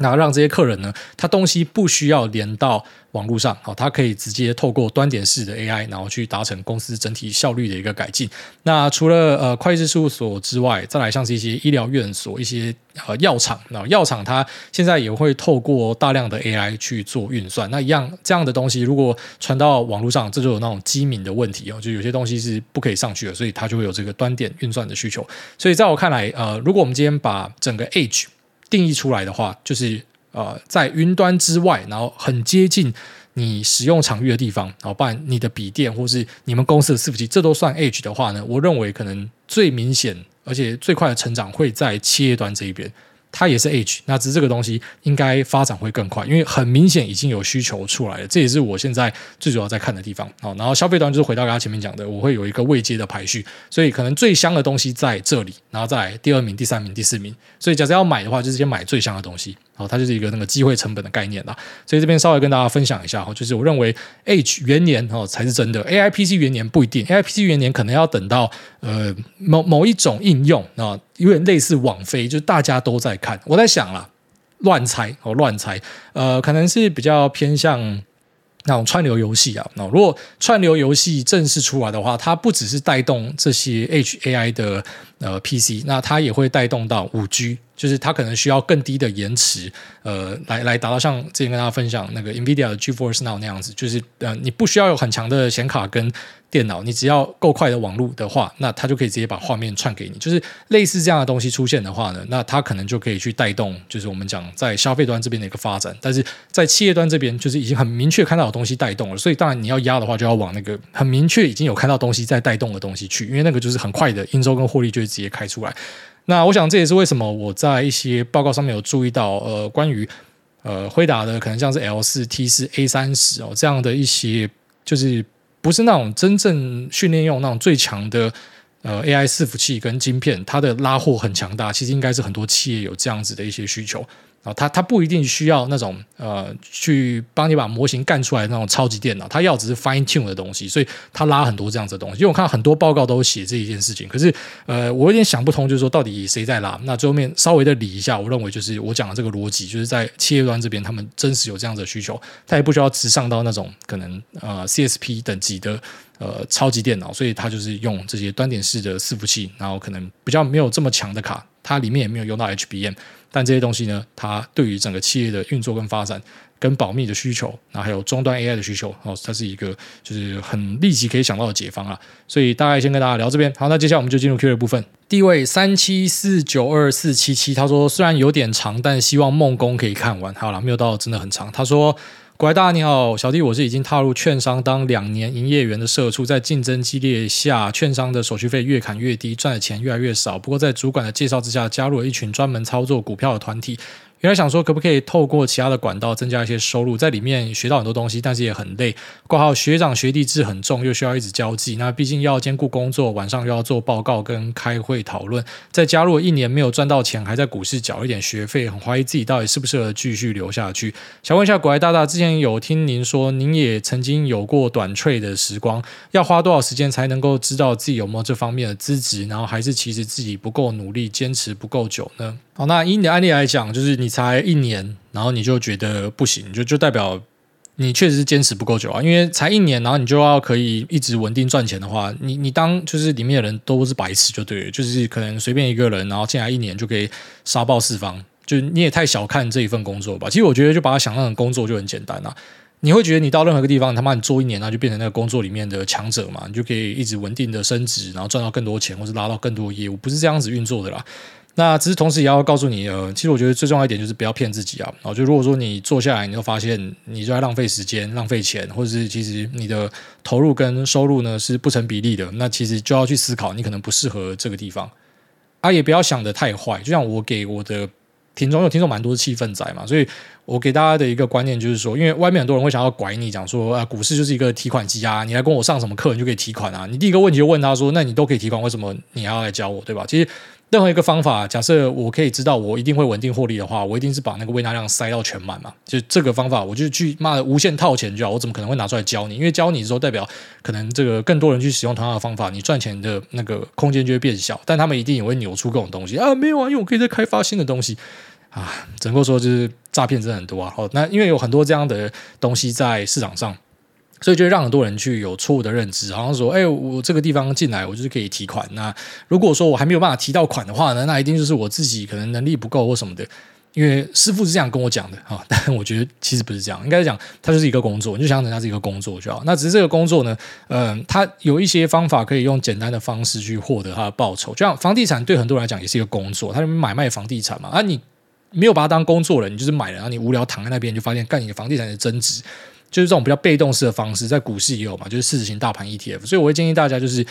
那让这些客人呢，他东西不需要连到网络上，好，他可以直接透过端点式的 AI，然后去达成公司整体效率的一个改进。那除了呃会计事务所之外，再来像是一些医疗院所、一些呃药厂，那药厂它现在也会透过大量的 AI 去做运算。那一样这样的东西，如果传到网络上，这就有那种机敏的问题哦，就有些东西是不可以上去的，所以它就会有这个端点运算的需求。所以在我看来，呃，如果我们今天把整个 Edge 定义出来的话，就是呃，在云端之外，然后很接近你使用场域的地方，然后不然你的笔电或是你们公司的伺服器，这都算 Edge 的话呢，我认为可能最明显而且最快的成长会在企业端这一边。它也是 H，那只是这个东西应该发展会更快，因为很明显已经有需求出来了，这也是我现在最主要在看的地方。好，然后消费端就是回到刚刚前面讲的，我会有一个未接的排序，所以可能最香的东西在这里，然后再来第二名、第三名、第四名。所以假设要买的话，就是先买最香的东西。好，它就是一个那个机会成本的概念啦。所以这边稍微跟大家分享一下哈，就是我认为 H 元年哦才是真的，AI PC 元年不一定，AI PC 元年可能要等到呃某某一种应用啊。有点类似网飞，就大家都在看。我在想啦，乱猜哦，乱猜，呃，可能是比较偏向那种串流游戏啊，那如果串流游戏正式出来的话，它不只是带动这些 H A I 的呃 PC，那它也会带动到五 G。就是它可能需要更低的延迟，呃，来来达到像之前跟大家分享那个 NVIDIA 的 GeForce Now 那样子，就是呃，你不需要有很强的显卡跟电脑，你只要够快的网络的话，那它就可以直接把画面串给你。就是类似这样的东西出现的话呢，那它可能就可以去带动，就是我们讲在消费端这边的一个发展。但是在企业端这边，就是已经很明确看到有东西带动了，所以当然你要压的话，就要往那个很明确已经有看到东西在带动的东西去，因为那个就是很快的营收跟获利就会直接开出来。那我想这也是为什么我在一些报告上面有注意到，呃，关于呃辉达的可能像是 L 四 T 四 A 三十哦这样的一些，就是不是那种真正训练用那种最强的呃 AI 伺服器跟晶片，它的拉货很强大，其实应该是很多企业有这样子的一些需求。啊，它它不一定需要那种呃，去帮你把模型干出来那种超级电脑，它要只是 fine tune 的东西，所以它拉很多这样子的东西。因为我看很多报告都写这一件事情，可是呃，我有点想不通，就是说到底谁在拉？那最后面稍微的理一下，我认为就是我讲的这个逻辑，就是在企业端这边，他们真实有这样子的需求，它也不需要直上到那种可能呃 CSP 等级的呃超级电脑，所以它就是用这些端点式的伺服器，然后可能比较没有这么强的卡，它里面也没有用到 HBM。但这些东西呢，它对于整个企业的运作跟发展、跟保密的需求，那还有终端 AI 的需求，哦，它是一个就是很立即可以想到的解方啊。所以大概先跟大家聊这边。好，那接下来我们就进入 Q 的部分。第一位三七四九二四七七，他说虽然有点长，但希望梦工可以看完。好了，没有到真的很长。他说。各位大家你好，小弟我是已经踏入券商当两年营业员的社畜，在竞争激烈下，券商的手续费越砍越低，赚的钱越来越少。不过在主管的介绍之下，加入了一群专门操作股票的团体。原来想说可不可以透过其他的管道增加一些收入，在里面学到很多东西，但是也很累。挂号学长学弟制很重，又需要一直交际。那毕竟要兼顾工作，晚上又要做报告跟开会讨论。再加入一年没有赚到钱，还在股市缴一点学费，很怀疑自己到底适不适合继续留下去。想问一下股癌大大，之前有听您说，您也曾经有过短 trade 的时光，要花多少时间才能够知道自己有没有这方面的资质？然后还是其实自己不够努力，坚持不够久呢？好，那以你的案例来讲，就是你才一年，然后你就觉得不行，就就代表你确实是坚持不够久啊。因为才一年，然后你就要可以一直稳定赚钱的话，你你当就是里面的人都是白痴就对了，就是可能随便一个人，然后进来一年就可以杀爆四方，就你也太小看这一份工作吧。其实我觉得就把它想象成工作就很简单啊。你会觉得你到任何一个地方，他妈你做一年，那就变成那个工作里面的强者嘛，你就可以一直稳定的升职，然后赚到更多钱，或是拉到更多业务，不是这样子运作的啦。那只是同时也要告诉你，呃，其实我觉得最重要一点就是不要骗自己啊。然后就如果说你坐下来，你就发现你就在浪费时间、浪费钱，或者是其实你的投入跟收入呢是不成比例的，那其实就要去思考，你可能不适合这个地方。啊，也不要想得太坏。就像我给我的听众，有听众蛮多是气氛仔嘛，所以我给大家的一个观念就是说，因为外面很多人会想要拐你，讲说啊，股市就是一个提款机啊，你来跟我上什么课，你就可以提款啊。你第一个问题就问他说，那你都可以提款，为什么你还要来教我，对吧？其实。任何一个方法，假设我可以知道我一定会稳定获利的话，我一定是把那个微纳量塞到全满嘛。就这个方法，我就去妈的无限套钱就好。我怎么可能会拿出来教你？因为教你的时候，代表可能这个更多人去使用同样的方法，你赚钱的那个空间就会变小。但他们一定也会扭出各种东西啊，没有啊，因为我可以再开发新的东西啊。整个说就是诈骗真的很多啊。好，那因为有很多这样的东西在市场上。所以就让很多人去有错误的认知，好像说，哎，我这个地方进来，我就是可以提款。那如果说我还没有办法提到款的话呢，那一定就是我自己可能能力不够或什么的。因为师傅是这样跟我讲的啊，但我觉得其实不是这样，应该是讲它就是一个工作，你就想等它是一个工作就好。那只是这个工作呢，嗯，它有一些方法可以用简单的方式去获得它的报酬。就像房地产对很多人来讲也是一个工作，他就买卖房地产嘛。啊，你没有把它当工作了，你就是买了，然后你无聊躺在那边，就发现干你的房地产的增值。就是这种比较被动式的方式，在股市也有嘛，就是市值型大盘 ETF。所以我会建议大家，就是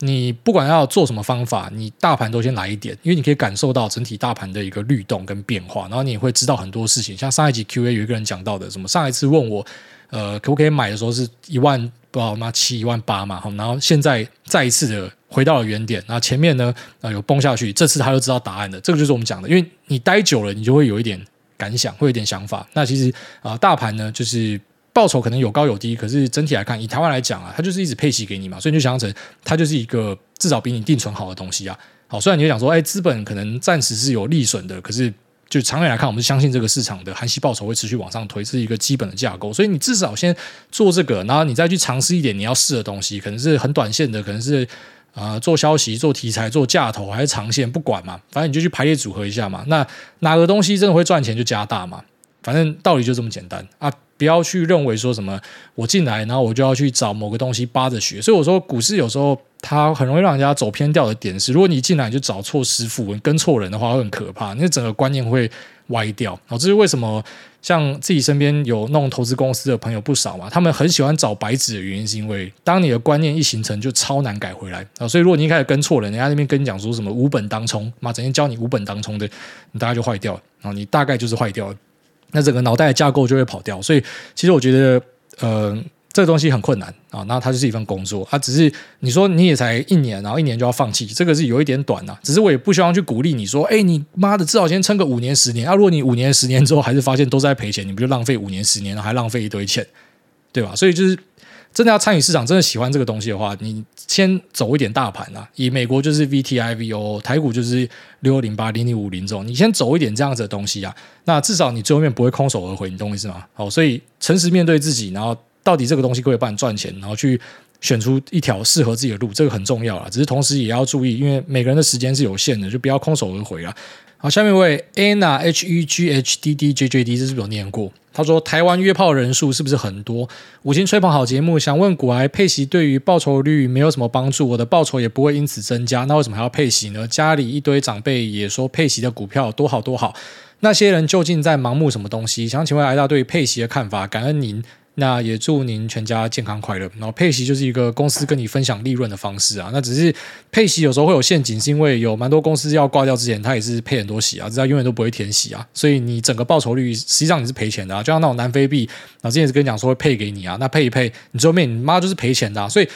你不管要做什么方法，你大盘都先来一点，因为你可以感受到整体大盘的一个律动跟变化，然后你也会知道很多事情。像上一集 Q&A 有一个人讲到的，什么上一次问我，呃，可不可以买的时候是一万不知道吗七一万八嘛，然后现在再一次的回到了原点，然后前面呢，呃，有崩下去，这次他就知道答案了。这个就是我们讲的，因为你待久了，你就会有一点感想，会有点想法。那其实啊、大盘呢，就是。报酬可能有高有低，可是整体来看，以台湾来讲啊，它就是一直配息给你嘛，所以你就想象成它就是一个至少比你定存好的东西啊。好，虽然你会想说，哎，资本可能暂时是有利损的，可是就长远来看，我们是相信这个市场的含息报酬会持续往上推，是一个基本的架构。所以你至少先做这个，然后你再去尝试一点你要试的东西，可能是很短线的，可能是啊、做消息、做题材、做价投还是长线，不管嘛，反正你就去排列组合一下嘛。那哪个东西真的会赚钱就加大嘛，反正道理就这么简单啊。不要去认为说什么我进来，然后我就要去找某个东西扒着学。所以我说股市有时候它很容易让人家走偏掉的点是，如果你进来就找错师傅，跟错人的话会很可怕，那整个观念会歪掉。哦，这是为什么像自己身边有弄投资公司的朋友不少嘛，他们很喜欢找白纸的原因是因为当你的观念一形成就超难改回来啊。所以如果你一开始跟错人，人家那边跟你讲说什么无本当冲，妈整天教你无本当冲的，你大概就坏掉了啊，你大概就是坏掉了。那整个脑袋的架构就会跑掉，所以其实我觉得，呃，这个东西很困难啊。那它就是一份工作，它只是你说你也才一年，然后一年就要放弃，这个是有一点短呐。只是我也不希望去鼓励你说，哎，你妈的，至少先撑个五年十年啊。如果你五年十年之后还是发现都在赔钱，你不就浪费五年十年，还浪费一堆钱，对吧？所以就是。真的要参与市场，真的喜欢这个东西的话，你先走一点大盘啊。以美国就是 VTI、VO，台股就是六幺零八、零零五零这种，你先走一点这样子的东西啊。那至少你最后面不会空手而回，你懂我意思吗？好，所以诚实面对自己，然后到底这个东西可以帮你赚钱，然后去选出一条适合自己的路，这个很重要啊。只是同时也要注意，因为每个人的时间是有限的，就不要空手而回啊。好，下面一位 Anna H E G H D D J J D，这是不是有念过？他说：“台湾约炮人数是不是很多？五星吹捧好节目，想问古埃配息对于报酬率没有什么帮助，我的报酬也不会因此增加，那为什么还要配息呢？家里一堆长辈也说配息的股票多好多好，那些人究竟在盲目什么东西？想请问艾大对于配息的看法，感恩您。”那也祝您全家健康快乐。然后配息就是一个公司跟你分享利润的方式啊。那只是配息有时候会有陷阱，是因为有蛮多公司要挂掉之前，他也是配很多息啊，知道永远都不会填息啊。所以你整个报酬率实际上你是赔钱的啊。就像那种南非币，然后之前是跟你讲说会配给你啊，那配一配，你最后面你妈就是赔钱的啊。所以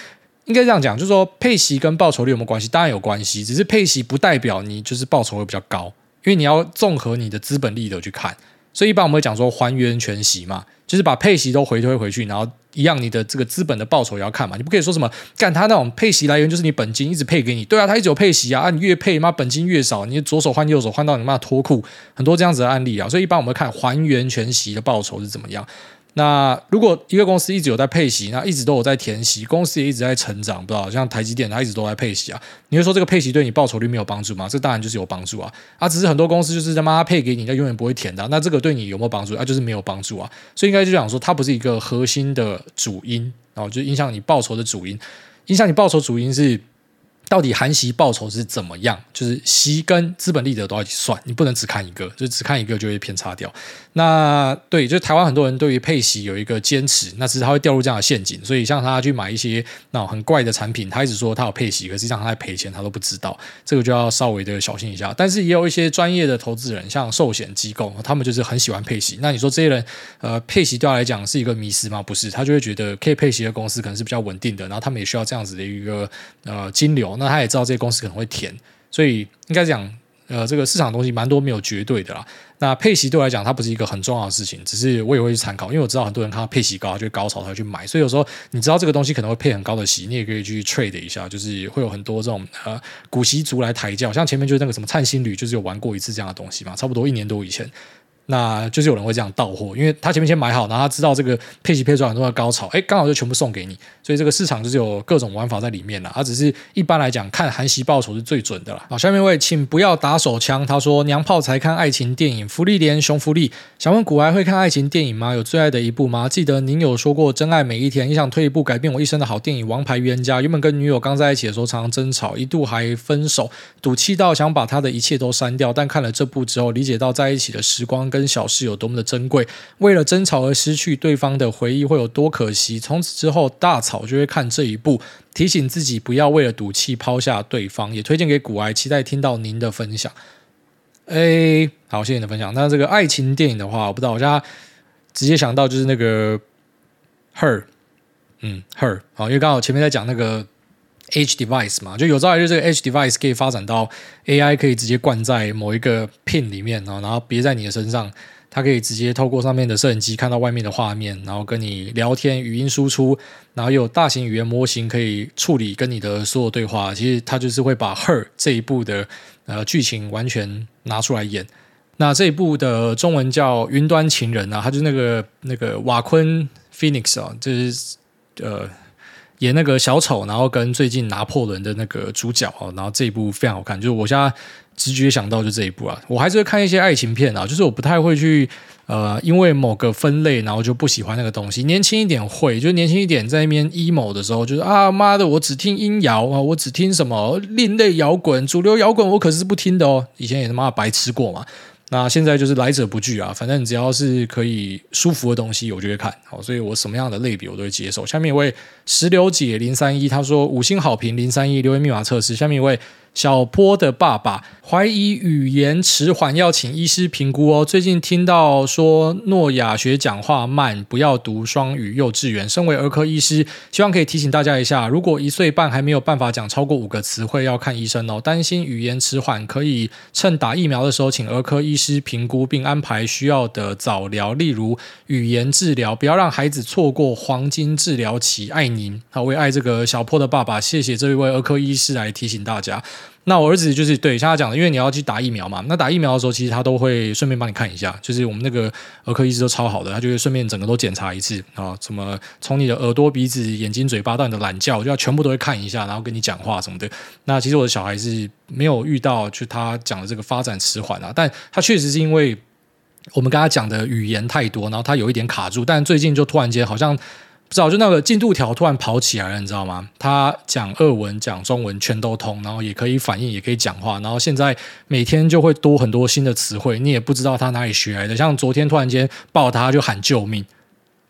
应该这样讲，就是说配息跟报酬率有没有关系？当然有关系，只是配息不代表你就是报酬会比较高，因为你要综合你的资本利得去看。所以一般我们会讲说还原全息嘛，就是把配息都回推回去，然后一样你的这个资本的报酬也要看嘛，你不可以说什么干他那种配息来源就是你本金一直配给你，对啊，他一直有配息啊，啊你越配妈本金越少，你左手换右手换到你妈脱裤，很多这样子的案例啊，所以一般我们会看还原全息的报酬是怎么样。那如果一个公司一直有在配息，那一直都有在填息，公司也一直在成长，不知道像台积电，它一直都在配息啊。你会说这个配息对你报酬率没有帮助吗？这当然就是有帮助啊。啊，只是很多公司就是他妈配给你，它永远不会填的。那这个对你有没有帮助啊？就是没有帮助啊。所以应该就讲说，它不是一个核心的主因，然后就影响你报酬的主因，影响你报酬主因是。到底含息报酬是怎么样？就是息跟资本利得都要一起算，你不能只看一个，就只看一个就会偏差掉。那对，就台湾很多人对于配息有一个坚持，那只是他会掉入这样的陷阱。所以像他去买一些那很怪的产品，他一直说他有配息，可是实际上他在赔钱，他都不知道。这个就要稍微的小心一下。但是也有一些专业的投资人，像寿险机构，他们就是很喜欢配息。那你说这些人，呃，配息对他来讲是一个迷失吗？不是，他就会觉得可以配息的公司可能是比较稳定的，然后他们也需要这样子的一个呃金流。那他也知道这些公司可能会填，所以应该讲，呃，这个市场东西蛮多没有绝对的啦。那配息对我来讲，它不是一个很重要的事情，只是我也会去参考，因为我知道很多人看到配息高，就高潮，他会去买。所以有时候你知道这个东西可能会配很高的息，你也可以去 trade 一下，就是会有很多这种呃股息族来抬轿，像前面就是那个什么灿星旅，就是有玩过一次这样的东西嘛，差不多一年多以前。那就是有人会这样到货，因为他前面先买好，然后他知道这个配息配出来很多的高潮，哎，刚好就全部送给你，所以这个市场就是有各种玩法在里面了。他只是一般来讲，看韩系报酬是最准的了。好，下面一位，请不要打手枪。他说娘炮才看爱情电影，福利连熊福利。想问股癌会看爱情电影吗？有最爱的一部吗？记得您有说过真爱每一天，也想推一部改变我一生的好电影《王牌预言家》。原本跟女友刚在一起的时候常常争吵，一度还分手，赌气到想把他的一切都删掉。但看了这部之后，理解到在一起的时光跟跟小事有多么的珍贵，为了争吵而失去对方的回忆会有多可惜。从此之后大吵就会看这一部，提醒自己不要为了赌气抛下对方。也推荐给股癌，期待听到您的分享。哎，好，谢谢你的分享。那这个爱情电影的话，我不知道，我现在直接想到就是那个 Her，嗯，Her，好，因为刚好前面在讲那个 Edge Device 嘛，就有朝一日这个 Edge Device 可以发展到 AI 可以直接灌在某一个 Pin 里面，然后然后别在你的身上。它可以直接透过上面的摄影机看到外面的画面，然后跟你聊天，语音输出，然后有大型语言模型可以处理跟你的所有对话。其实它就是会把《Her》这一部的呃剧情完全拿出来演。那这一部的中文叫《云端情人》啊，它就是那个那个瓦昆 Phoenix 啊，就是呃演那个小丑，然后跟最近拿破仑的那个主角啊，然后这一部非常好看，就是我现在直觉想到就这一部啊，我还是会看一些爱情片啊，就是我不太会去。呃，因为某个分类，然后就不喜欢那个东西。年轻一点会，就年轻一点在那边 emo 的时候，就是啊妈的，我只听音摇啊，我只听什么另类摇滚、主流摇滚，我可是不听的哦。以前也他妈白痴过嘛。那现在就是来者不拒啊，反正只要是可以舒服的东西，我就会看。好，所以我什么样的类别我都会接受。下面一位石榴姐零三一，她说五星好评零三一留言密码测试。下面一位。小坡的爸爸怀疑语言迟缓，要请医师评估哦。最近听到说诺亚学讲话慢，不要读双语幼稚园。身为儿科医师，希望可以提醒大家一下：如果一岁半还没有办法讲超过五个词汇，要看医生哦。担心语言迟缓，可以趁打疫苗的时候请儿科医师评估，并安排需要的早疗，例如语言治疗，不要让孩子错过黄金治疗期。爱您，好，为爱这个小坡的爸爸，谢谢这一位儿科医师来提醒大家。那我儿子就是对像他讲的，因为你要去打疫苗嘛。那打疫苗的时候，其实他都会顺便帮你看一下，就是我们那个儿科医师都超好的，他就会顺便整个都检查一次啊，什么从你的耳朵、鼻子、眼睛、嘴巴到你的懒觉，就要全部都会看一下，然后跟你讲话什么的。那其实我的小孩是没有遇到，就他讲的这个发展迟缓啊，但他确实是因为我们跟他讲的语言太多，然后他有一点卡住，但最近就突然间好像。早，就那个进度条突然跑起来了，你知道吗？他讲俄文、讲中文全都通，然后也可以反应，也可以讲话，然后现在每天就会多很多新的词汇，你也不知道他哪里学来的。像昨天突然间抱他就喊救命。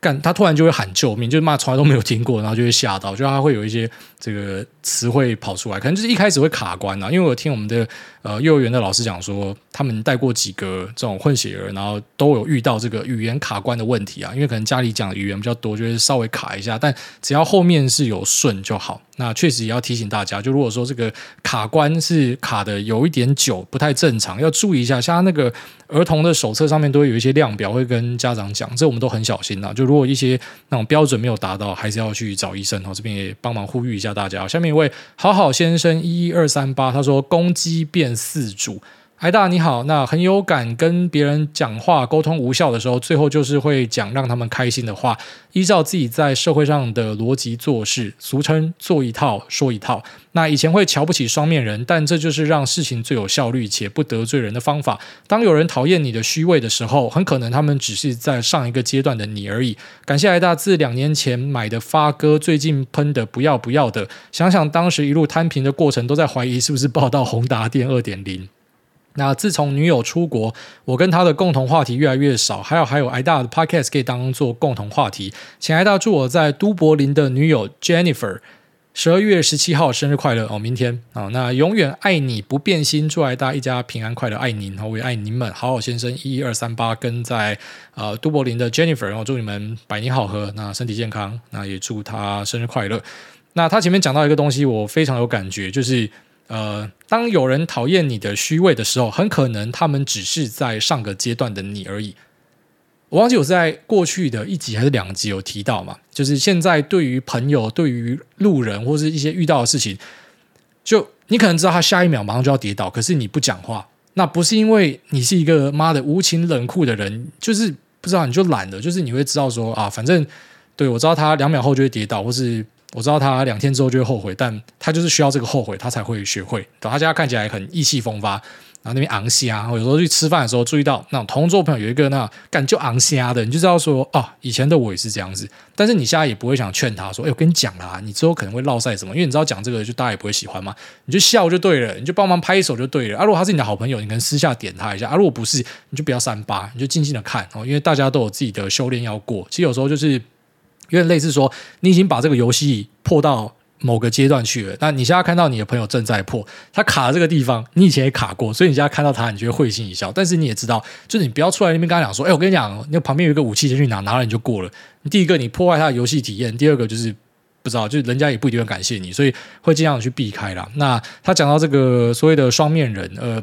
干，他突然就会喊救命，就是骂从来都没有听过，然后就会吓到，就他会有一些这个词汇跑出来，可能就是一开始会卡关啊。因为我听我们的呃幼儿园的老师讲说，他们带过几个这种混血儿，然后都有遇到这个语言卡关的问题啊。因为可能家里讲的语言比较多，就是稍微卡一下，但只要后面是有顺就好。那确实也要提醒大家，就如果说这个卡关是卡的有一点久，不太正常，要注意一下。像那个儿童的手册上面都会有一些量表，会跟家长讲，这我们都很小心啊。就如果一些那种标准没有达到，还是要去找医生。哦，这边也帮忙呼吁一下大家。下面一位好好先生一一二三八，他说公鸡变四主。艾大你好，那很有感，跟别人讲话沟通无效的时候，最后就是会讲让他们开心的话，依照自己在社会上的逻辑做事，俗称做一套说一套。那以前会瞧不起双面人，但这就是让事情最有效率且不得罪人的方法。当有人讨厌你的虚伪的时候，很可能他们只是在上一个阶段的你而已。感谢艾大自两年前买的发哥，最近喷的不要不要的。想想当时一路摊平的过程，都在怀疑是不是报到宏达电二点零。那自从女友出国，我跟她的共同话题越来越少。还有还有，挨大的 podcast 可以当做共同话题。请挨大祝我在都柏林的女友 Jennifer 十二月十七号生日快乐哦！明天啊、哦，那永远爱你不变心，祝挨大一家平安快乐，爱您，我也爱你们。好好先生一一二三八跟在呃都柏林的 Jennifer，然后祝你们百年好合，那身体健康，那也祝他生日快乐。那他前面讲到一个东西，我非常有感觉，就是。呃，当有人讨厌你的虚伪的时候，很可能他们只是在上个阶段的你而已。我忘记我在过去的一集还是两集有提到嘛，就是现在对于朋友、对于路人或是一些遇到的事情，就你可能知道他下一秒马上就要跌倒，可是你不讲话，那不是因为你是一个妈的无情冷酷的人，就是不知道你就懒了，就是你会知道说啊，反正对我知道他两秒后就会跌倒，或是。我知道他两天之后就会后悔，但他就是需要这个后悔，他才会学会。等他现在看起来很意气风发，然后那边昂虾，我有时候去吃饭的时候注意到那种同桌朋友有一个那感就昂虾的，你就知道说哦，以前的我也是这样子。但是你现在也不会想劝他说，哎，我跟你讲啦，你之后可能会落赛什么，因为你知道讲这个就大家也不会喜欢嘛，你就笑就对了，你就帮忙拍手就对了。啊，如果他是你的好朋友，你可能私下点他一下；啊，如果不是，你就不要三八，你就静静的看哦，因为大家都有自己的修炼要过。其实有时候就是。有点类似说，你已经把这个游戏破到某个阶段去了，那你现在看到你的朋友正在破，他卡的这个地方，你以前也卡过，所以你现在看到他，你就会会心一笑。但是你也知道，就是你不要出来那边跟他讲说，哎，我跟你讲，那旁边有一个武器，先去拿，拿了你就过了。第一个，你破坏他的游戏体验；第二个，就是不知道，就是人家也不一定会感谢你，所以会尽量去避开啦。那他讲到这个所谓的双面人，呃。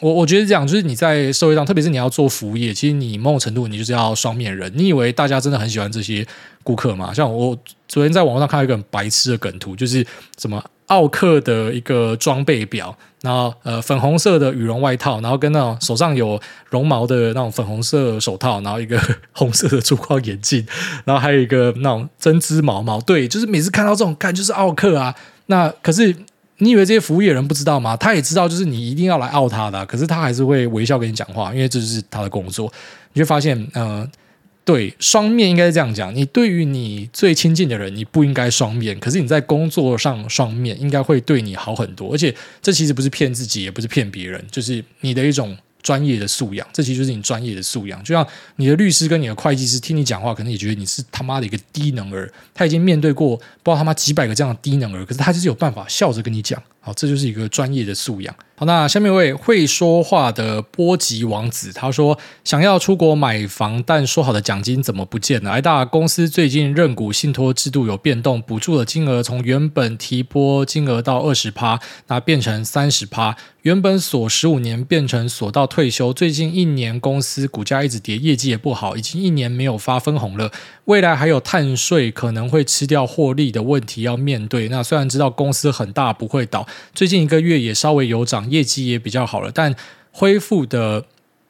我我觉得这样，就是你在社会上，特别是你要做服务业，其实你某种程度你就是要双面人。你以为大家真的很喜欢这些顾客吗？像我昨天在网络上看到一个很白痴的梗图，就是什么奥克的一个装备表，然后呃粉红色的羽绒外套，然后跟那种手上有绒毛的那种粉红色手套，然后一个 红色的粗框眼镜，然后还有一个那种针织毛毛，对，就是每次看到这种，看就是奥克啊。那可是你以为这些服务业人不知道吗？他也知道，就是你一定要来傲他的，可是他还是会微笑跟你讲话，因为这就是他的工作。你就发现，呃。对，双面应该是这样讲。你对于你最亲近的人，你不应该双面，可是你在工作上双面，应该会对你好很多。而且这其实不是骗自己，也不是骗别人，就是你的一种专业的素养。这其实就是你专业的素养。就像你的律师跟你的会计师听你讲话，可能也觉得你是他妈的一个低能儿。他已经面对过不知道他妈几百个这样的低能儿，可是他就是有办法笑着跟你讲。好，这就是一个专业的素养。好，那下面一位会说话的波吉王子，他说想要出国买房，但说好的奖金怎么不见了？挨大公司最近认股信托制度有变动，补助的金额从原本提拨金额到二十趴，那变成三十趴。原本锁十五年变成锁到退休。最近一年公司股价一直跌，业绩也不好，已经一年没有发分红了。未来还有碳税可能会吃掉获利的问题要面对。那虽然知道公司很大不会倒。最近一个月也稍微有涨，业绩也比较好了，但恢复的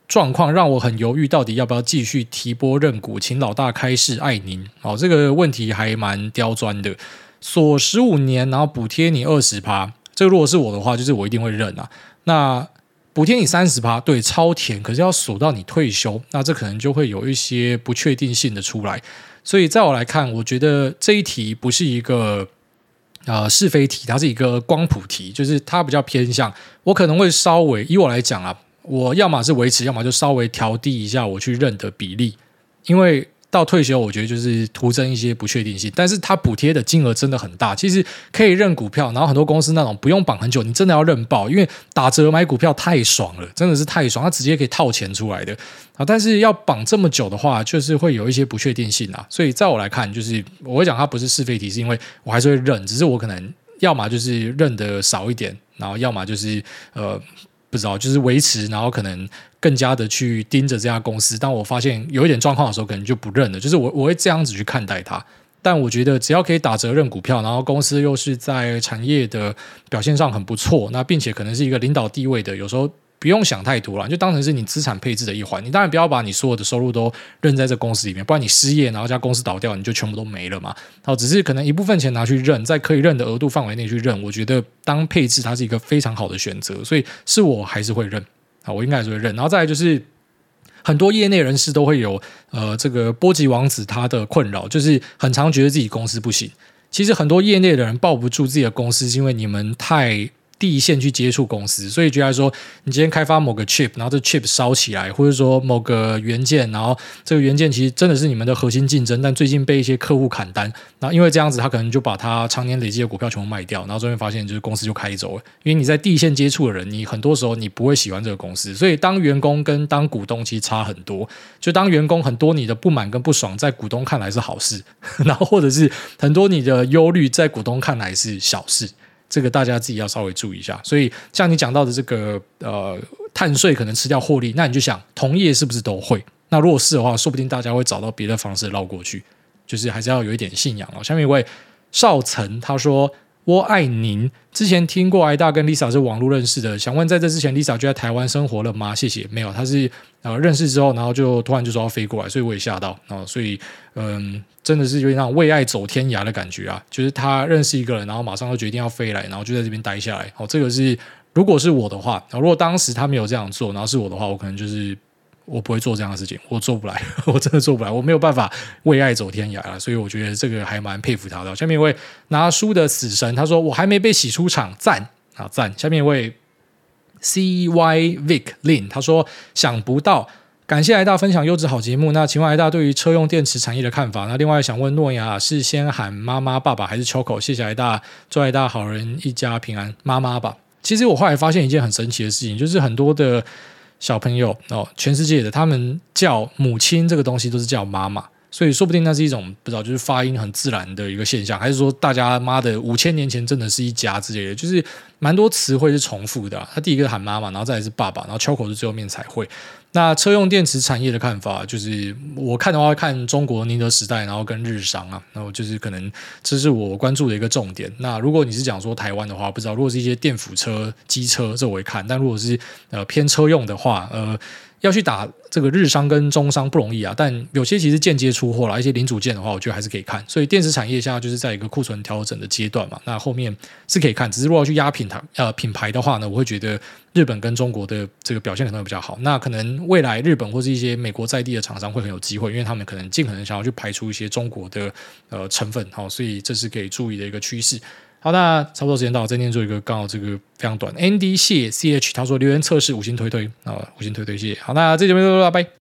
状况让我很犹豫，到底要不要继续提拨认股？请老大开示，爱您。哦，这个问题还蛮刁钻的，锁十五年，然后补贴你二十趴，这个如果是我的话，就是我一定会认啊。那补贴你三十趴，对，超甜，可是要锁到你退休，那这可能就会有一些不确定性的出来。所以在我来看，我觉得这一题不是一个。呃，是非题，它是一个光谱题，就是它比较偏向我可能会稍微以我来讲啊，我要么是维持，要么就稍微调低一下我去认的比例，因为。到退休，我觉得就是徒增一些不确定性，但是它补贴的金额真的很大。其实可以认股票，然后很多公司那种不用绑很久，你真的要认爆，因为打折买股票太爽了，真的是太爽，它直接可以套钱出来的啊。但是要绑这么久的话，就是会有一些不确定性啊。所以在我来看，就是我会讲它不是是非题，是因为我还是会认，只是我可能要么就是认的少一点，然后要么就是呃。不知道，就是维持，然后可能更加的去盯着这家公司。当我发现有一点状况的时候，可能就不认了。就是我我会这样子去看待它。但我觉得只要可以打折认股票，然后公司又是在产业的表现上很不错，那并且可能是一个领导地位的，有时候。不用想太多了，就当成是你资产配置的一环。你当然不要把你所有的收入都认在这公司里面，不然你失业，然后家公司倒掉，你就全部都没了嘛。好，只是可能一部分钱拿去认，在可以认的额度范围内去认。我觉得当配置它是一个非常好的选择，所以是我还是会认啊，我应该还是会认。然后再来就是很多业内人士都会有呃这个波及王子他的困扰，就是很常觉得自己公司不行。其实很多业内的人抱不住自己的公司，是因为你们太。第一线去接触公司，所以觉得说，你今天开发某个 chip，然后这 chip 烧起来，或者说某个元件，然后这个元件其实真的是你们的核心竞争，但最近被一些客户砍单，那因为这样子，他可能就把他常年累积的股票全部卖掉，然后最后发现就是公司就开走了。因为你在第一线接触的人，你很多时候你不会喜欢这个公司，所以当员工跟当股东其实差很多。就当员工很多你的不满跟不爽，在股东看来是好事，然后或者是很多你的忧虑，在股东看来是小事。这个大家自己要稍微注意一下。所以像你讲到的这个呃，碳税可能吃掉获利，那你就想同业是不是都会？那如果是的话，说不定大家会找到别的方式绕过去。就是还是要有一点信仰哦。下面一位少成他说：“我爱您。之前听过艾大跟 Lisa 是网络认识的，想问在这之前 Lisa 就在台湾生活了吗？谢谢。没有，他是呃认识之后，然后就突然就说要飞过来，所以我也吓到啊。所以嗯。”真的是有点那种为爱走天涯的感觉啊！就是他认识一个人，然后马上就决定要飞来，然后就在这边待下来。哦，这个是如果是我的话，如果当时他没有这样做，然后是我的话，我可能就是我不会做这样的事情，我做不来，我真的做不来，我没有办法为爱走天涯啊！所以我觉得这个还蛮佩服他的。下面一位拿书的死神，他说我还没被洗出场，赞啊赞！下面一位 C Y Vic Lin，他说想不到。感谢挨大分享优质好节目。那请问挨大对于车用电池产业的看法？那另外想问诺亚是先喊妈妈、爸爸还是秋口？谢谢挨大，祝挨大好人一家平安。妈妈吧。其实我后来发现一件很神奇的事情，就是很多的小朋友哦，全世界的他们叫母亲这个东西都是叫妈妈。所以说不定那是一种不知道，就是发音很自然的一个现象，还是说大家妈的五千年前真的是一家之类的，就是蛮多词汇是重复的。他第一个喊妈妈，然后再来是爸爸，然后秋口是最后面才会。那车用电池产业的看法，就是我看的话，看中国宁德时代，然后跟日商啊，然后就是可能这是我关注的一个重点。那如果你是讲说台湾的话，不知道如果是一些电辅车、机车，这我会看。但如果是呃偏车用的话，呃。要去打这个日商跟中商不容易啊，但有些其实间接出货了，一些零组件的话，我觉得还是可以看。所以电子产业现在就是在一个库存调整的阶段嘛，那后面是可以看。只是如果要去压品牌呃品牌的话呢，我会觉得日本跟中国的这个表现可能会比较好。那可能未来日本或是一些美国在地的厂商会很有机会，因为他们可能尽可能想要去排除一些中国的呃成分，好，所以这是可以注意的一个趋势。好，那差不多时间到，了今天做一个刚好这个非常短。Andy 谢 CH 他说留言测试五星推推啊，五星推推谢谢。好，那这节目就到这，拜拜。